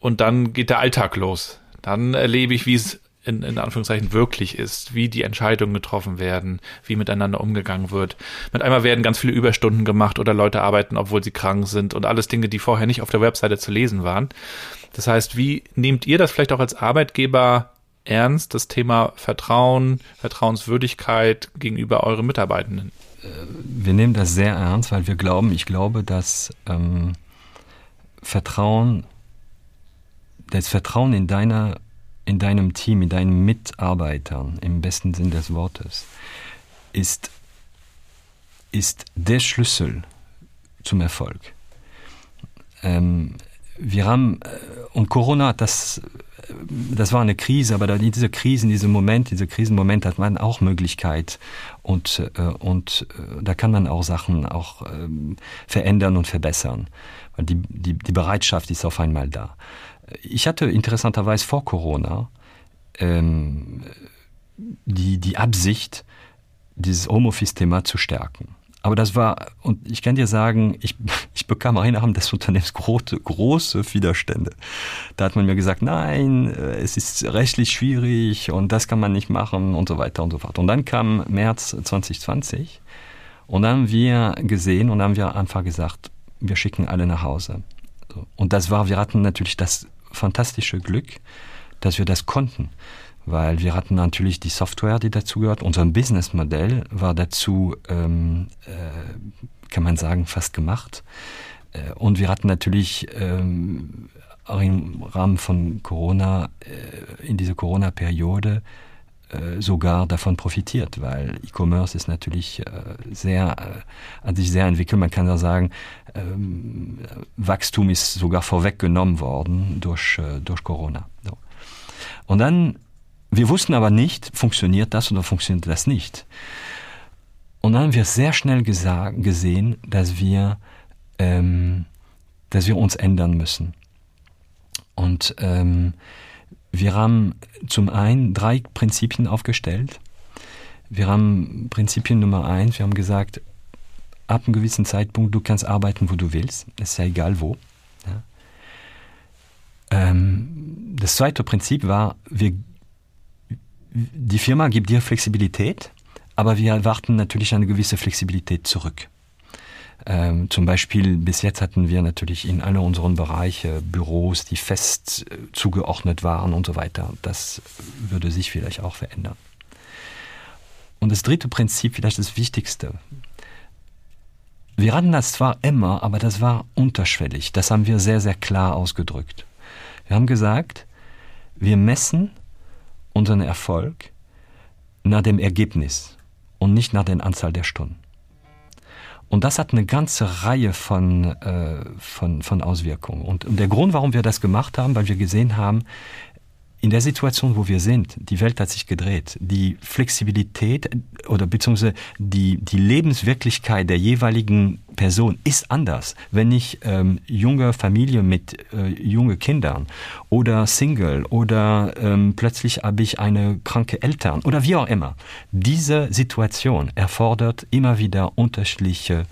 und dann geht der Alltag los. Dann erlebe ich, wie es in, in Anführungszeichen wirklich ist, wie die Entscheidungen getroffen werden, wie miteinander umgegangen wird. Mit einmal werden ganz viele Überstunden gemacht oder Leute arbeiten, obwohl sie krank sind und alles Dinge, die vorher nicht auf der Webseite zu lesen waren. Das heißt, wie nehmt ihr das vielleicht auch als Arbeitgeber ernst, das Thema Vertrauen, Vertrauenswürdigkeit gegenüber euren Mitarbeitenden? Äh, wir nehmen das sehr ernst, weil wir glauben, ich glaube, dass ähm, Vertrauen, das Vertrauen in deiner in deinem Team, in deinen Mitarbeitern, im besten Sinn des Wortes, ist, ist der Schlüssel zum Erfolg. Ähm, wir haben, äh, und Corona, das, das war eine Krise, aber da diese Krisen, diese Momente, diese Krisenmomente hat man auch Möglichkeit und, äh, und äh, da kann man auch Sachen auch ähm, verändern und verbessern, weil die, die, die Bereitschaft ist auf einmal da. Ich hatte interessanterweise vor Corona ähm, die, die Absicht, dieses Homeoffice-Thema zu stärken. Aber das war, und ich kann dir sagen, ich, ich bekam einen Abend des Unternehmens große, große Widerstände. Da hat man mir gesagt, nein, äh, es ist rechtlich schwierig und das kann man nicht machen und so weiter und so fort. Und dann kam März 2020 und dann haben wir gesehen und haben wir einfach gesagt, wir schicken alle nach Hause. Und das war, wir hatten natürlich das fantastische Glück, dass wir das konnten weil wir hatten natürlich die Software, die dazu gehört. Unser Businessmodell war dazu, ähm, äh, kann man sagen, fast gemacht. Äh, und wir hatten natürlich ähm, auch im Rahmen von Corona, äh, in dieser Corona-Periode, sogar davon profitiert, weil E-Commerce ist natürlich äh, sehr, äh, hat sich sehr entwickelt. Man kann ja sagen, ähm, Wachstum ist sogar vorweggenommen worden durch, äh, durch Corona. Und dann, wir wussten aber nicht, funktioniert das oder funktioniert das nicht. Und dann haben wir sehr schnell gesehen, dass wir, ähm, dass wir uns ändern müssen. Und ähm, wir haben zum einen drei Prinzipien aufgestellt. Wir haben Prinzipien Nummer eins, wir haben gesagt, ab einem gewissen Zeitpunkt, du kannst arbeiten, wo du willst. Es ist ja egal wo. Ja. Ähm, das zweite Prinzip war, wir, die Firma gibt dir Flexibilität, aber wir erwarten natürlich eine gewisse Flexibilität zurück. Ähm, zum Beispiel bis jetzt hatten wir natürlich in alle unseren Bereiche Büros, die fest äh, zugeordnet waren und so weiter. Das würde sich vielleicht auch verändern. Und das dritte Prinzip, vielleicht das Wichtigste. Wir hatten das zwar immer, aber das war unterschwellig. Das haben wir sehr, sehr klar ausgedrückt. Wir haben gesagt, wir messen unseren Erfolg nach dem Ergebnis und nicht nach der Anzahl der Stunden. Und das hat eine ganze Reihe von, äh, von, von Auswirkungen. Und, und der Grund, warum wir das gemacht haben, weil wir gesehen haben, in der Situation, wo wir sind, die Welt hat sich gedreht. Die Flexibilität oder beziehungsweise die, die Lebenswirklichkeit der jeweiligen Person ist anders. Wenn ich ähm, junge Familie mit äh, junge Kindern oder Single oder ähm, plötzlich habe ich eine kranke Eltern oder wie auch immer. Diese Situation erfordert immer wieder unterschiedliche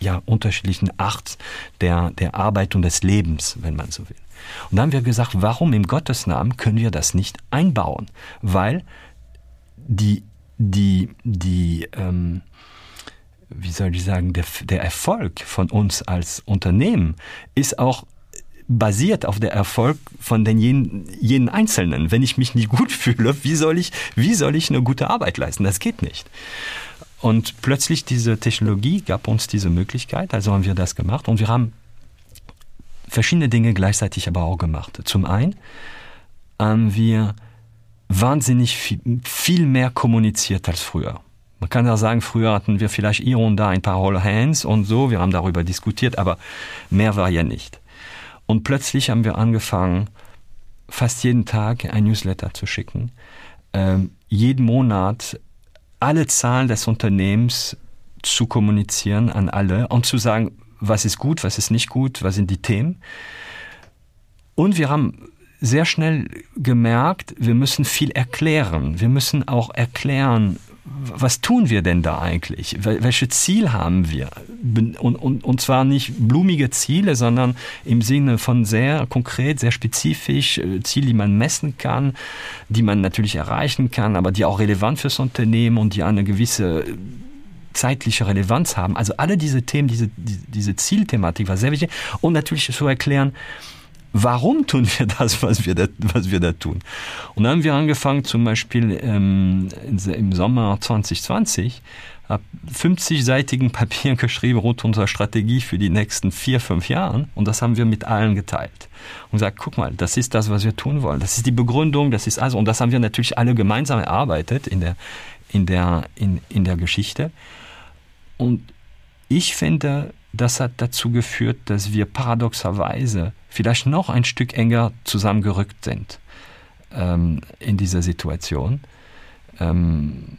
ja, unterschiedlichen Art der, der Arbeit und des Lebens, wenn man so will. Und dann haben wir gesagt, warum im Gottes Namen können wir das nicht einbauen? Weil die, die, die, ähm, wie soll ich sagen, der, der Erfolg von uns als Unternehmen ist auch basiert auf der Erfolg von den jeden, jeden Einzelnen. Wenn ich mich nicht gut fühle, wie soll ich, wie soll ich eine gute Arbeit leisten? Das geht nicht. Und plötzlich diese Technologie gab uns diese Möglichkeit, also haben wir das gemacht und wir haben verschiedene Dinge gleichzeitig aber auch gemacht. Zum einen haben wir wahnsinnig viel, viel mehr kommuniziert als früher. Man kann ja sagen, früher hatten wir vielleicht hier und da ein paar All Hands und so, wir haben darüber diskutiert, aber mehr war ja nicht. Und plötzlich haben wir angefangen, fast jeden Tag ein Newsletter zu schicken, ähm, jeden Monat alle Zahlen des Unternehmens zu kommunizieren an alle und zu sagen, was ist gut, was ist nicht gut, was sind die Themen. Und wir haben sehr schnell gemerkt, wir müssen viel erklären. Wir müssen auch erklären, was tun wir denn da eigentlich? Welche Ziel haben wir? Und, und, und zwar nicht blumige Ziele, sondern im Sinne von sehr konkret, sehr spezifisch, äh, Ziele, die man messen kann, die man natürlich erreichen kann, aber die auch relevant fürs Unternehmen und die eine gewisse zeitliche Relevanz haben. Also alle diese Themen, diese, diese Zielthematik war sehr wichtig. Und natürlich zu erklären, warum tun wir das, was wir da, was wir da tun. Und dann haben wir angefangen, zum Beispiel ähm, im Sommer 2020, habe 50-seitigen Papier geschrieben rund unserer Strategie für die nächsten vier, fünf Jahren und das haben wir mit allen geteilt und gesagt, guck mal, das ist das, was wir tun wollen. Das ist die Begründung, das ist also und das haben wir natürlich alle gemeinsam erarbeitet in der in der in, in der Geschichte und ich finde, das hat dazu geführt, dass wir paradoxerweise vielleicht noch ein Stück enger zusammengerückt sind ähm, in dieser Situation. Ähm,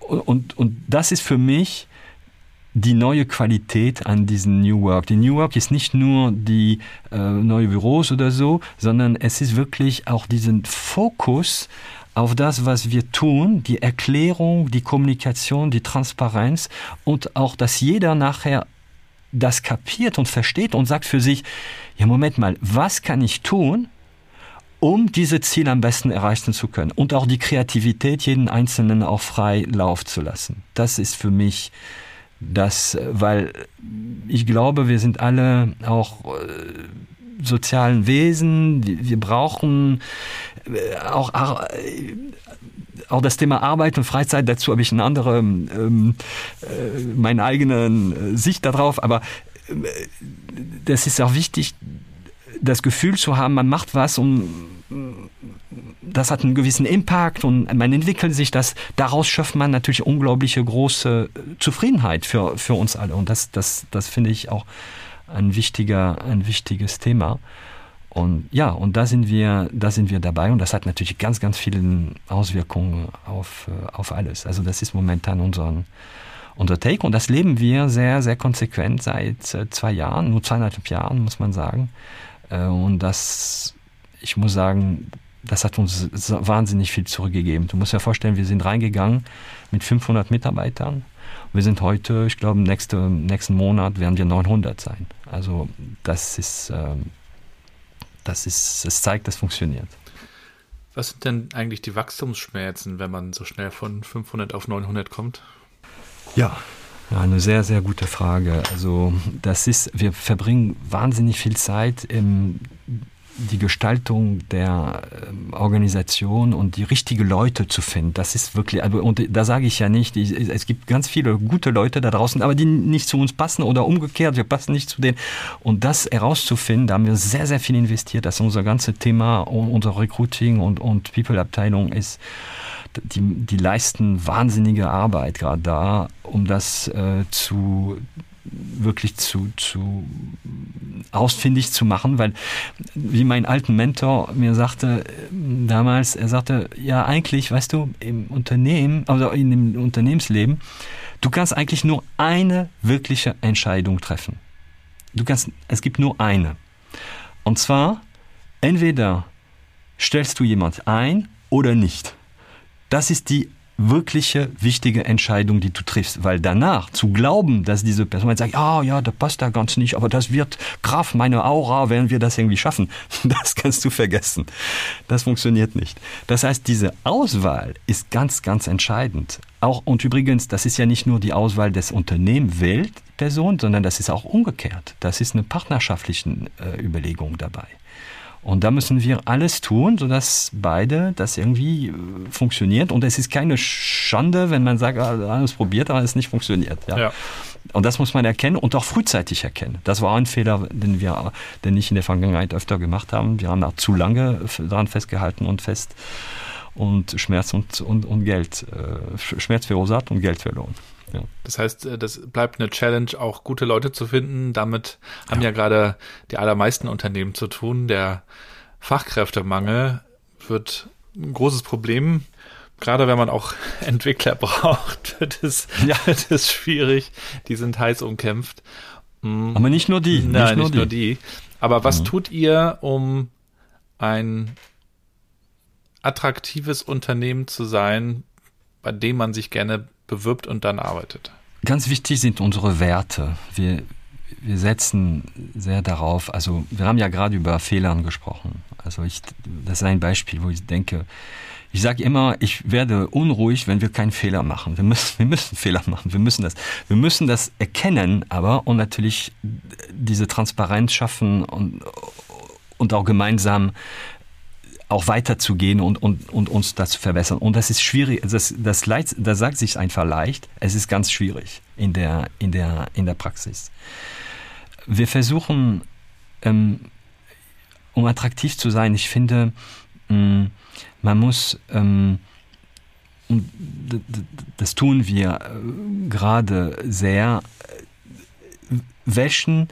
und, und das ist für mich die neue Qualität an diesen New Work. Die New Work ist nicht nur die äh, neue Büros oder so, sondern es ist wirklich auch diesen Fokus auf das, was wir tun, die Erklärung, die Kommunikation, die Transparenz und auch, dass jeder nachher das kapiert und versteht und sagt für sich, ja, Moment mal, was kann ich tun, um diese Ziele am besten erreichen zu können und auch die Kreativität jeden Einzelnen auch frei Lauf zu lassen. Das ist für mich das, weil ich glaube, wir sind alle auch äh, sozialen Wesen, wir brauchen äh, auch, äh, auch das Thema Arbeit und Freizeit, dazu habe ich eine andere, ähm, äh, meine eigene Sicht darauf, aber das ist auch wichtig, das Gefühl zu haben, man macht was und das hat einen gewissen Impact und man entwickelt sich das. Daraus schöpft man natürlich unglaubliche große Zufriedenheit für, für uns alle. Und das, das, das finde ich auch ein wichtiger, ein wichtiges Thema. Und ja, und da sind wir, da sind wir dabei und das hat natürlich ganz, ganz viele Auswirkungen auf, auf alles. Also das ist momentan unseren, unser Take und das leben wir sehr, sehr konsequent seit zwei Jahren, nur zweieinhalb Jahren, muss man sagen. Und das, ich muss sagen, das hat uns wahnsinnig viel zurückgegeben. Du musst dir vorstellen, wir sind reingegangen mit 500 Mitarbeitern. Wir sind heute, ich glaube, nächste, nächsten Monat werden wir 900 sein. Also das ist, das ist, es zeigt, das funktioniert. Was sind denn eigentlich die Wachstumsschmerzen, wenn man so schnell von 500 auf 900 kommt? Ja, ja, eine sehr, sehr gute Frage. Also das ist, wir verbringen wahnsinnig viel Zeit im die Gestaltung der äh, Organisation und die richtige Leute zu finden. Das ist wirklich, also, und da sage ich ja nicht, ich, es gibt ganz viele gute Leute da draußen, aber die nicht zu uns passen oder umgekehrt, wir passen nicht zu denen. Und das herauszufinden, da haben wir sehr, sehr viel investiert. Das ist unser ganzes Thema, unser Recruiting und, und People-Abteilung ist, die, die leisten wahnsinnige Arbeit gerade da, um das äh, zu wirklich zu, zu ausfindig zu machen, weil wie mein alten Mentor mir sagte damals, er sagte, ja eigentlich, weißt du, im Unternehmen, also in dem Unternehmensleben, du kannst eigentlich nur eine wirkliche Entscheidung treffen. Du kannst, es gibt nur eine. Und zwar, entweder stellst du jemand ein oder nicht. Das ist die wirkliche wichtige Entscheidung, die du triffst, weil danach zu glauben, dass diese Person sagt, ja, ja, da passt da ganz nicht, aber das wird Kraft meine Aura, wenn wir das irgendwie schaffen. Das kannst du vergessen. Das funktioniert nicht. Das heißt, diese Auswahl ist ganz, ganz entscheidend. Auch und übrigens, das ist ja nicht nur die Auswahl des Unternehmen wählt Person, sondern das ist auch umgekehrt. Das ist eine partnerschaftliche äh, Überlegung dabei. Und da müssen wir alles tun, sodass beide das irgendwie funktioniert. Und es ist keine Schande, wenn man sagt, alles probiert, aber es nicht funktioniert. Ja. ja. Und das muss man erkennen und auch frühzeitig erkennen. Das war ein Fehler, den wir, den ich in der Vergangenheit öfter gemacht haben. Wir haben auch zu lange daran festgehalten und fest und Schmerz und, und, und Geld, äh, Schmerz verursacht und Geld verloren. Ja. Das heißt, äh, das bleibt eine Challenge, auch gute Leute zu finden. Damit haben ja, ja gerade die allermeisten Unternehmen zu tun. Der Fachkräftemangel wird ein großes Problem. Gerade wenn man auch Entwickler braucht, wird es, ja. wird es schwierig. Die sind heiß umkämpft. Mhm. Aber nicht nur die. Nein, nicht nur, nicht die. nur die. Aber was mhm. tut ihr, um ein attraktives Unternehmen zu sein, bei dem man sich gerne bewirbt und dann arbeitet? Ganz wichtig sind unsere Werte. Wir, wir setzen sehr darauf, also wir haben ja gerade über Fehlern gesprochen. Also ich, das ist ein Beispiel, wo ich denke, ich sage immer, ich werde unruhig, wenn wir keinen Fehler machen. Wir müssen, wir müssen Fehler machen. Wir müssen das, wir müssen das erkennen, aber und natürlich diese Transparenz schaffen und, und auch gemeinsam auch weiterzugehen und, und, und uns das zu verbessern. Und das ist schwierig, das, das, leid, das sagt sich einfach leicht, es ist ganz schwierig in der, in der, in der Praxis. Wir versuchen, ähm, um attraktiv zu sein, ich finde, ähm, man muss, ähm, und das tun wir äh, gerade sehr, welchen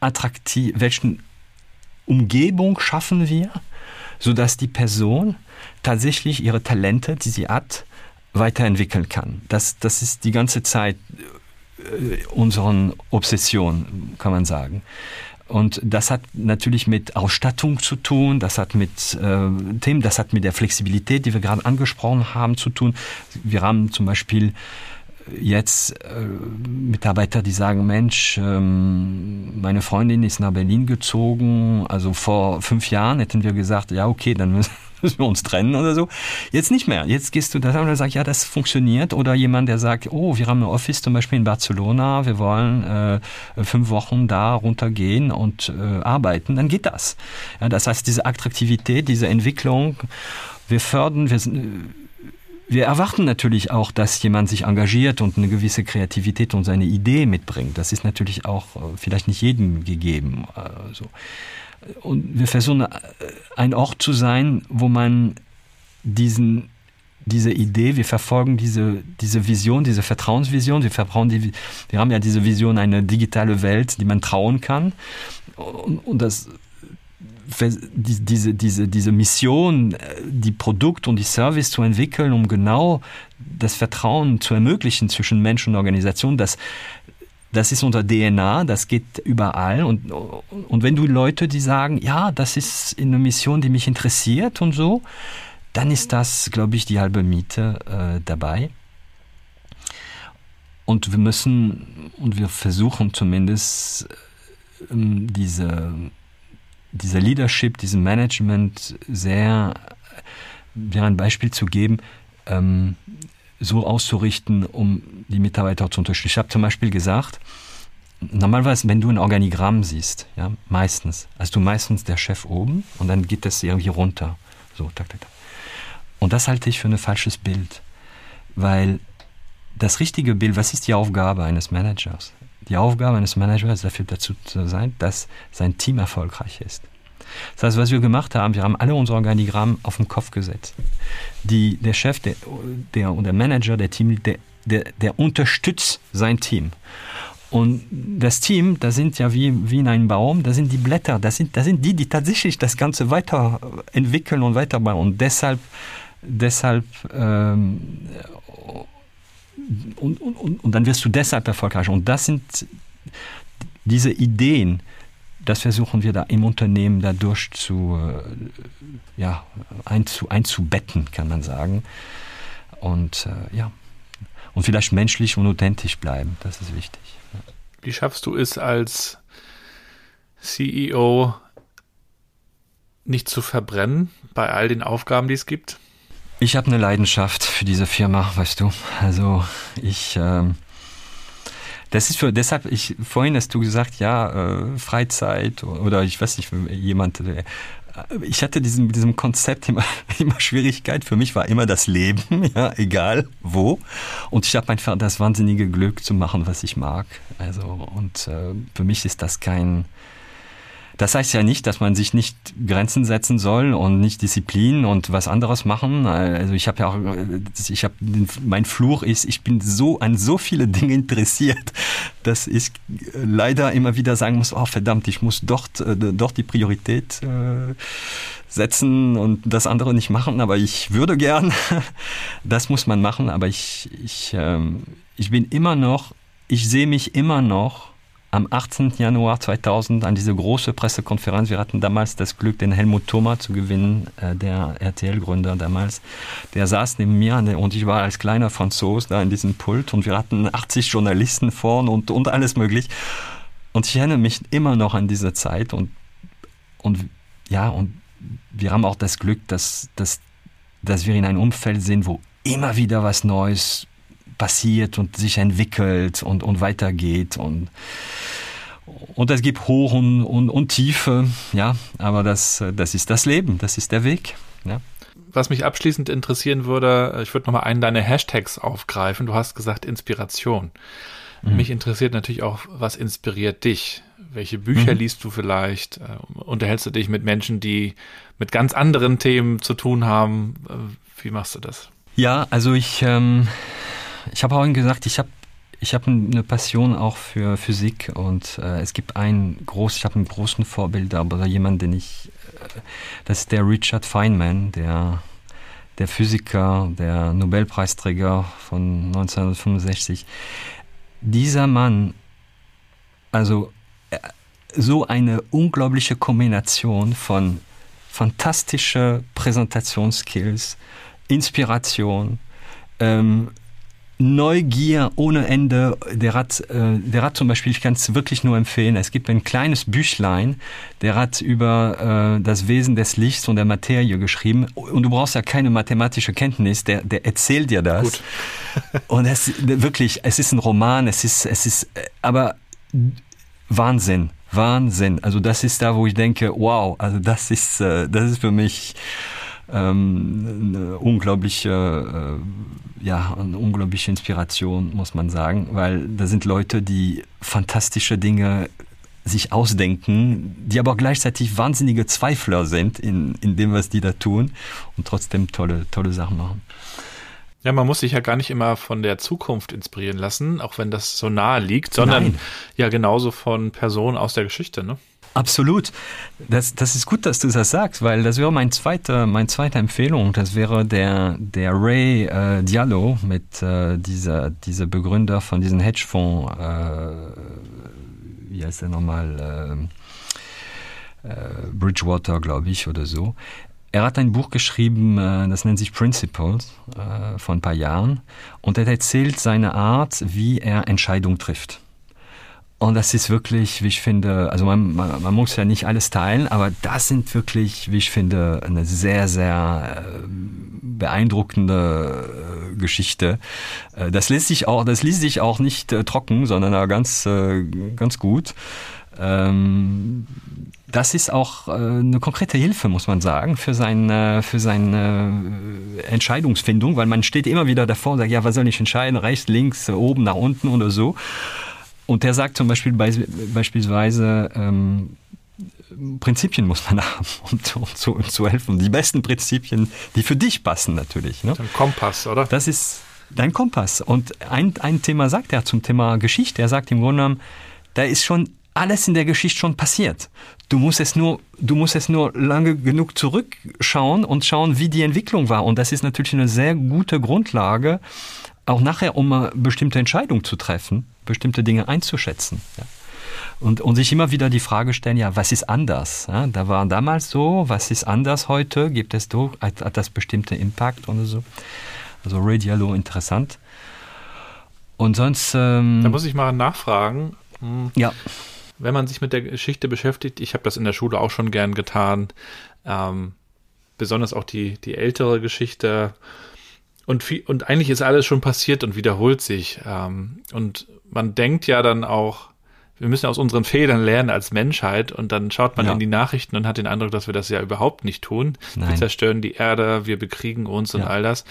attraktiv, welchen Umgebung schaffen wir, sodass die Person tatsächlich ihre Talente, die sie hat, weiterentwickeln kann. Das, das ist die ganze Zeit äh, unseren Obsession, kann man sagen. Und das hat natürlich mit Ausstattung zu tun, das hat mit äh, Themen, das hat mit der Flexibilität, die wir gerade angesprochen haben, zu tun. Wir haben zum Beispiel jetzt äh, Mitarbeiter, die sagen, Mensch, ähm, meine Freundin ist nach Berlin gezogen. Also vor fünf Jahren hätten wir gesagt, ja, okay, dann müssen wir uns trennen oder so. Jetzt nicht mehr. Jetzt gehst du da und sagst, ja, das funktioniert. Oder jemand, der sagt, oh, wir haben ein Office zum Beispiel in Barcelona, wir wollen äh, fünf Wochen da runtergehen und äh, arbeiten, dann geht das. Ja, das heißt, diese Attraktivität, diese Entwicklung, wir fördern, wir sind, wir erwarten natürlich auch, dass jemand sich engagiert und eine gewisse Kreativität und seine Idee mitbringt. Das ist natürlich auch äh, vielleicht nicht jedem gegeben. Also. Und wir versuchen äh, ein Ort zu sein, wo man diesen diese Idee, wir verfolgen diese, diese Vision, diese Vertrauensvision, wir, vertrauen die, wir haben ja diese Vision, eine digitale Welt, die man trauen kann. Und, und das diese, diese, diese Mission, äh, die Produkt und die Service zu entwickeln, um genau das Vertrauen zu ermöglichen zwischen Mensch und Organisation, das, das ist unser DNA, das geht überall. Und, und wenn du Leute, die sagen, ja, das ist eine Mission, die mich interessiert und so, dann ist das, glaube ich, die halbe Miete äh, dabei. Und wir müssen, und wir versuchen zumindest, ähm, diese dieser Leadership, diesem Management sehr, wäre ein Beispiel zu geben, ähm, so auszurichten, um die Mitarbeiter zu unterstützen. Ich habe zum Beispiel gesagt, normalerweise, wenn du ein Organigramm siehst, ja, meistens, hast du meistens der Chef oben und dann geht das irgendwie runter. So, tak, tak, tak. Und das halte ich für ein falsches Bild, weil das richtige Bild, was ist die Aufgabe eines Managers? Die Aufgabe eines Managers ist dafür dazu zu sein, dass sein Team erfolgreich ist. Das heißt, was wir gemacht haben, wir haben alle unsere Organigramm auf den Kopf gesetzt. Die, der Chef der, der, der Manager, der Team, der, der, der unterstützt sein Team. Und das Team, da sind ja wie, wie in einem Baum, da sind die Blätter, das sind, das sind die, die tatsächlich das Ganze weiterentwickeln und weiterbauen. Und deshalb, deshalb ähm, und, und, und dann wirst du deshalb erfolgreich. Und das sind diese Ideen, das versuchen wir da im Unternehmen dadurch zu, äh, ja, einzu, einzubetten, kann man sagen. Und äh, ja, und vielleicht menschlich und authentisch bleiben, das ist wichtig. Wie schaffst du es als CEO nicht zu verbrennen bei all den Aufgaben, die es gibt? Ich habe eine Leidenschaft für diese Firma, weißt du. Also ich, ähm, das ist für deshalb. Ich vorhin hast du gesagt, ja äh, Freizeit oder ich weiß nicht jemand. Der, ich hatte diesen, mit diesem Konzept immer, immer Schwierigkeit. Für mich war immer das Leben, ja, egal wo. Und ich habe einfach das wahnsinnige Glück zu machen, was ich mag. Also und äh, für mich ist das kein das heißt ja nicht, dass man sich nicht Grenzen setzen soll und nicht Disziplin und was anderes machen. Also ich habe ja auch, ich habe, mein Fluch ist, ich bin so an so viele Dinge interessiert, dass ich leider immer wieder sagen muss, oh verdammt, ich muss dort, äh, dort die Priorität äh, setzen und das andere nicht machen, aber ich würde gern. Das muss man machen, aber ich, ich, ähm, ich bin immer noch, ich sehe mich immer noch am 18. Januar 2000 an diese große Pressekonferenz. Wir hatten damals das Glück, den Helmut Thoma zu gewinnen, äh, der RTL-Gründer damals. Der saß neben mir und ich war als kleiner Franzos da in diesem Pult und wir hatten 80 Journalisten vorn und, und alles möglich. Und ich erinnere mich immer noch an diese Zeit und, und ja, und wir haben auch das Glück, dass, dass, dass wir in einem Umfeld sind, wo immer wieder was Neues passiert und sich entwickelt und, und weitergeht und und es gibt Hoch und, und, und Tiefe, ja, aber das, das ist das Leben, das ist der Weg. Ja. Was mich abschließend interessieren würde, ich würde nochmal einen deiner Hashtags aufgreifen. Du hast gesagt Inspiration. Mhm. Mich interessiert natürlich auch, was inspiriert dich? Welche Bücher mhm. liest du vielleicht? Äh, unterhältst du dich mit Menschen, die mit ganz anderen Themen zu tun haben? Äh, wie machst du das? Ja, also ich, ähm, ich habe vorhin gesagt, ich habe ich habe eine Passion auch für Physik und äh, es gibt einen groß, ich habe einen großen Vorbild, aber jemand, den ich, äh, das ist der Richard Feynman, der der Physiker, der Nobelpreisträger von 1965. Dieser Mann, also äh, so eine unglaubliche Kombination von fantastische Präsentationsskills, Inspiration, ähm, Neugier ohne Ende. Der hat, äh, der hat zum Beispiel, ich kann es wirklich nur empfehlen, es gibt ein kleines Büchlein, der hat über äh, das Wesen des Lichts und der Materie geschrieben. Und du brauchst ja keine mathematische Kenntnis, der, der erzählt dir das. Gut. und es wirklich, es ist ein Roman, es ist, es ist, aber Wahnsinn. Wahnsinn. Also das ist da, wo ich denke, wow, also das ist, äh, das ist für mich ähm, eine unglaubliche, äh, ja, eine unglaubliche Inspiration, muss man sagen, weil da sind Leute, die fantastische Dinge sich ausdenken, die aber gleichzeitig wahnsinnige Zweifler sind in, in dem, was die da tun und trotzdem tolle, tolle Sachen machen. Ja, man muss sich ja gar nicht immer von der Zukunft inspirieren lassen, auch wenn das so nahe liegt, sondern Nein. ja genauso von Personen aus der Geschichte, ne? Absolut. Das, das ist gut, dass du das sagst, weil das wäre mein zweiter, mein zweite Empfehlung. Das wäre der, der Ray äh, Diallo mit äh, dieser, dieser Begründer von diesem Hedgefonds, äh, wie heißt der nochmal? Äh, äh, Bridgewater, glaube ich, oder so. Er hat ein Buch geschrieben, äh, das nennt sich Principles, äh, vor ein paar Jahren, und er erzählt seine Art, wie er Entscheidungen trifft. Und das ist wirklich, wie ich finde, also man, man, man, muss ja nicht alles teilen, aber das sind wirklich, wie ich finde, eine sehr, sehr äh, beeindruckende Geschichte. Das lässt sich auch, das ließ sich auch nicht trocken, sondern ganz, ganz gut. Ähm, das ist auch äh, eine konkrete Hilfe, muss man sagen, für, sein, äh, für seine äh, Entscheidungsfindung, weil man steht immer wieder davor und sagt, ja, was soll ich entscheiden, rechts, links, oben, nach unten oder so. Und der sagt zum Beispiel be beispielsweise, ähm, Prinzipien muss man haben, um, um, zu, um zu helfen. Die besten Prinzipien, die für dich passen natürlich. Ne? Ein Kompass, oder? Das ist dein Kompass. Und ein, ein Thema sagt er zum Thema Geschichte. Er sagt im Grunde genommen, da ist schon alles in der Geschichte schon passiert. Du musst es nur, du musst es nur lange genug zurückschauen und schauen, wie die Entwicklung war. Und das ist natürlich eine sehr gute Grundlage, auch nachher, um bestimmte Entscheidungen zu treffen, bestimmte Dinge einzuschätzen. Ja. Und, und sich immer wieder die Frage stellen, ja, was ist anders? Ja, da war damals so, was ist anders heute? Gibt es doch, hat, hat das bestimmte Impact oder so? Also Ray Diallo interessant. Und sonst. Ähm, da muss ich mal nachfragen. Hm. Ja wenn man sich mit der Geschichte beschäftigt, ich habe das in der Schule auch schon gern getan, ähm, besonders auch die, die ältere Geschichte. Und, viel, und eigentlich ist alles schon passiert und wiederholt sich. Ähm, und man denkt ja dann auch, wir müssen aus unseren Fehlern lernen als Menschheit und dann schaut man ja. in die Nachrichten und hat den Eindruck, dass wir das ja überhaupt nicht tun. Nein. Wir zerstören die Erde, wir bekriegen uns ja. und all das.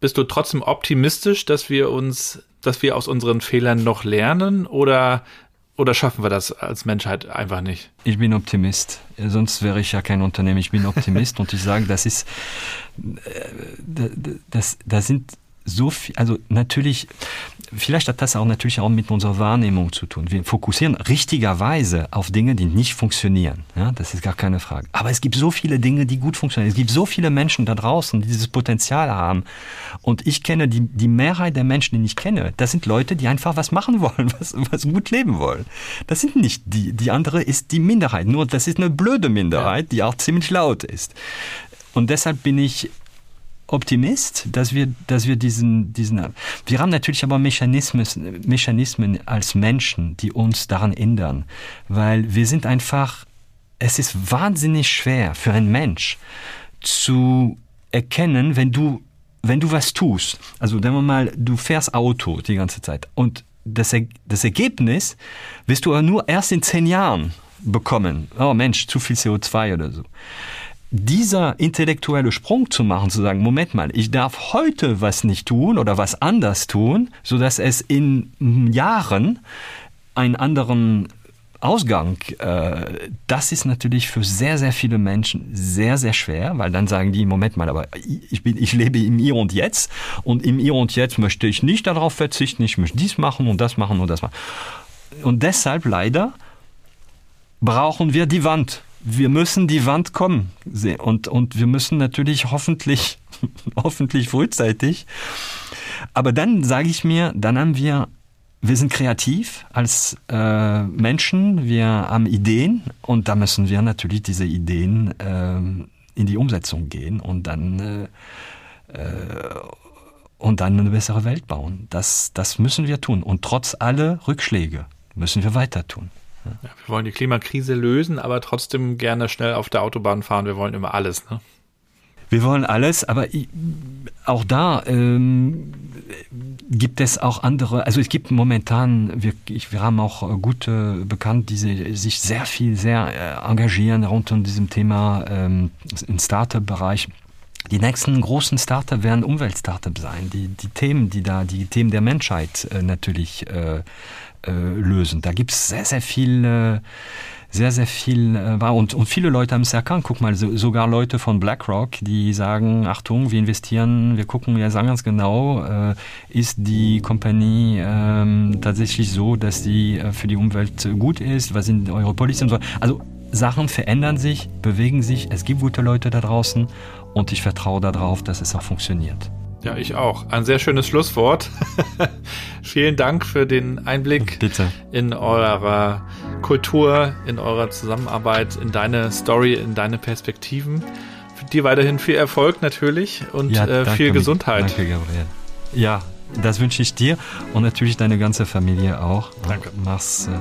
Bist du trotzdem optimistisch, dass wir uns, dass wir aus unseren Fehlern noch lernen oder oder schaffen wir das als Menschheit einfach nicht? Ich bin Optimist. Sonst wäre ich ja kein Unternehmen. Ich bin Optimist und ich sage, das ist, äh, das, das sind so viel, also natürlich, vielleicht hat das auch natürlich auch mit unserer Wahrnehmung zu tun. Wir fokussieren richtigerweise auf Dinge, die nicht funktionieren. Ja, das ist gar keine Frage. Aber es gibt so viele Dinge, die gut funktionieren. Es gibt so viele Menschen da draußen, die dieses Potenzial haben. Und ich kenne die, die Mehrheit der Menschen, die ich kenne, das sind Leute, die einfach was machen wollen, was, was gut leben wollen. Das sind nicht die, die andere ist die Minderheit. Nur das ist eine blöde Minderheit, die auch ziemlich laut ist. Und deshalb bin ich Optimist, dass wir, dass wir diesen, diesen, wir haben natürlich aber Mechanismen, Mechanismen als Menschen, die uns daran ändern, weil wir sind einfach, es ist wahnsinnig schwer für einen Mensch zu erkennen, wenn du, wenn du was tust. Also, sagen wir mal, du fährst Auto die ganze Zeit und das, das Ergebnis wirst du aber nur erst in zehn Jahren bekommen. Oh Mensch, zu viel CO2 oder so dieser intellektuelle Sprung zu machen, zu sagen, Moment mal, ich darf heute was nicht tun oder was anders tun, so dass es in Jahren einen anderen Ausgang, äh, das ist natürlich für sehr, sehr viele Menschen sehr, sehr schwer, weil dann sagen die, Moment mal, aber ich, bin, ich lebe im Hier und Jetzt und im Hier und Jetzt möchte ich nicht darauf verzichten, ich möchte dies machen und das machen und das machen. Und deshalb leider brauchen wir die Wand wir müssen die Wand kommen und, und wir müssen natürlich hoffentlich, hoffentlich frühzeitig. Aber dann sage ich mir, dann haben wir, wir sind kreativ als äh, Menschen, wir haben Ideen und da müssen wir natürlich diese Ideen äh, in die Umsetzung gehen und dann äh, äh, und dann eine bessere Welt bauen. Das, das müssen wir tun. Und trotz aller Rückschläge müssen wir weiter tun. Ja, wir wollen die Klimakrise lösen, aber trotzdem gerne schnell auf der Autobahn fahren. Wir wollen immer alles. Ne? Wir wollen alles, aber auch da ähm, gibt es auch andere, also es gibt momentan, wir, wir haben auch gute bekannt, die sich sehr viel, sehr äh, engagieren rund um diesem Thema ähm, im Startup-Bereich. Die nächsten großen Startup werden Umweltstartup sein. Die, die Themen, die da, die Themen der Menschheit äh, natürlich äh, äh, lösen. Da gibt es sehr, sehr viel äh, sehr, sehr viel äh. Und, und viele Leute haben es erkannt. Guck mal, so, sogar Leute von BlackRock, die sagen, Achtung, wir investieren, wir gucken, wir sagen ganz genau, äh, ist die Kompanie äh, tatsächlich so, dass sie äh, für die Umwelt gut ist? Was sind eure Policy und so? Also Sachen verändern sich, bewegen sich. Es gibt gute Leute da draußen und ich vertraue darauf, dass es auch funktioniert. Ja, ich auch. Ein sehr schönes Schlusswort. Vielen Dank für den Einblick Bitte. in eurer Kultur, in eurer Zusammenarbeit, in deine Story, in deine Perspektiven. Für dir weiterhin viel Erfolg natürlich und ja, äh, viel Gesundheit. Danke, Gabriel. Ja, das wünsche ich dir und natürlich deine ganze Familie auch. Danke. Mach's äh,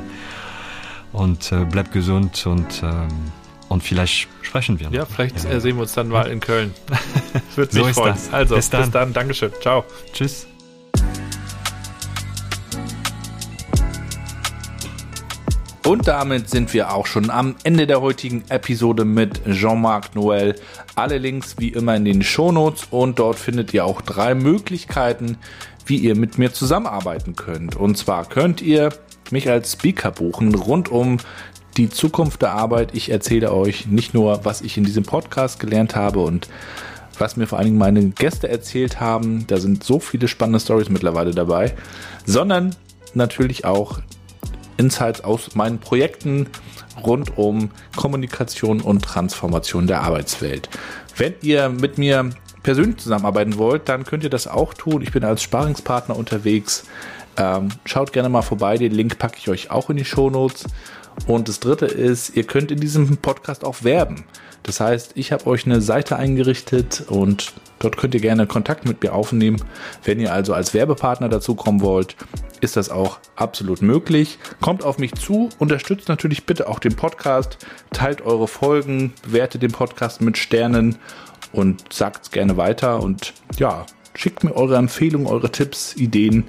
und äh, bleib gesund und ähm, und vielleicht sprechen wir noch. Ja, vielleicht ja. sehen wir uns dann mal in Köln. Würde mich so freuen. Das. Also, bis dann. bis dann. Dankeschön. Ciao. Tschüss. Und damit sind wir auch schon am Ende der heutigen Episode mit Jean-Marc Noël. Alle Links wie immer in den Shownotes und dort findet ihr auch drei Möglichkeiten, wie ihr mit mir zusammenarbeiten könnt. Und zwar könnt ihr mich als Speaker buchen rund um die Zukunft der Arbeit. Ich erzähle euch nicht nur, was ich in diesem Podcast gelernt habe und was mir vor allen Dingen meine Gäste erzählt haben. Da sind so viele spannende Stories mittlerweile dabei, sondern natürlich auch Insights aus meinen Projekten rund um Kommunikation und Transformation der Arbeitswelt. Wenn ihr mit mir persönlich zusammenarbeiten wollt, dann könnt ihr das auch tun. Ich bin als Sparingspartner unterwegs. Ähm, schaut gerne mal vorbei. Den Link packe ich euch auch in die Show Notes. Und das dritte ist, ihr könnt in diesem Podcast auch werben. Das heißt, ich habe euch eine Seite eingerichtet und dort könnt ihr gerne Kontakt mit mir aufnehmen. Wenn ihr also als Werbepartner dazu kommen wollt, ist das auch absolut möglich. Kommt auf mich zu, unterstützt natürlich bitte auch den Podcast, teilt eure Folgen, bewertet den Podcast mit Sternen und sagt es gerne weiter und ja, schickt mir eure Empfehlungen, eure Tipps, Ideen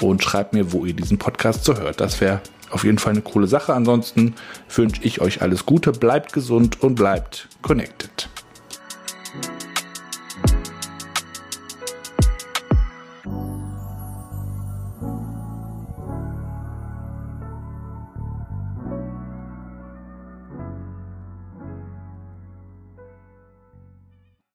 und schreibt mir, wo ihr diesen Podcast so hört. Das wäre auf jeden Fall eine coole Sache. Ansonsten wünsche ich euch alles Gute, bleibt gesund und bleibt connected.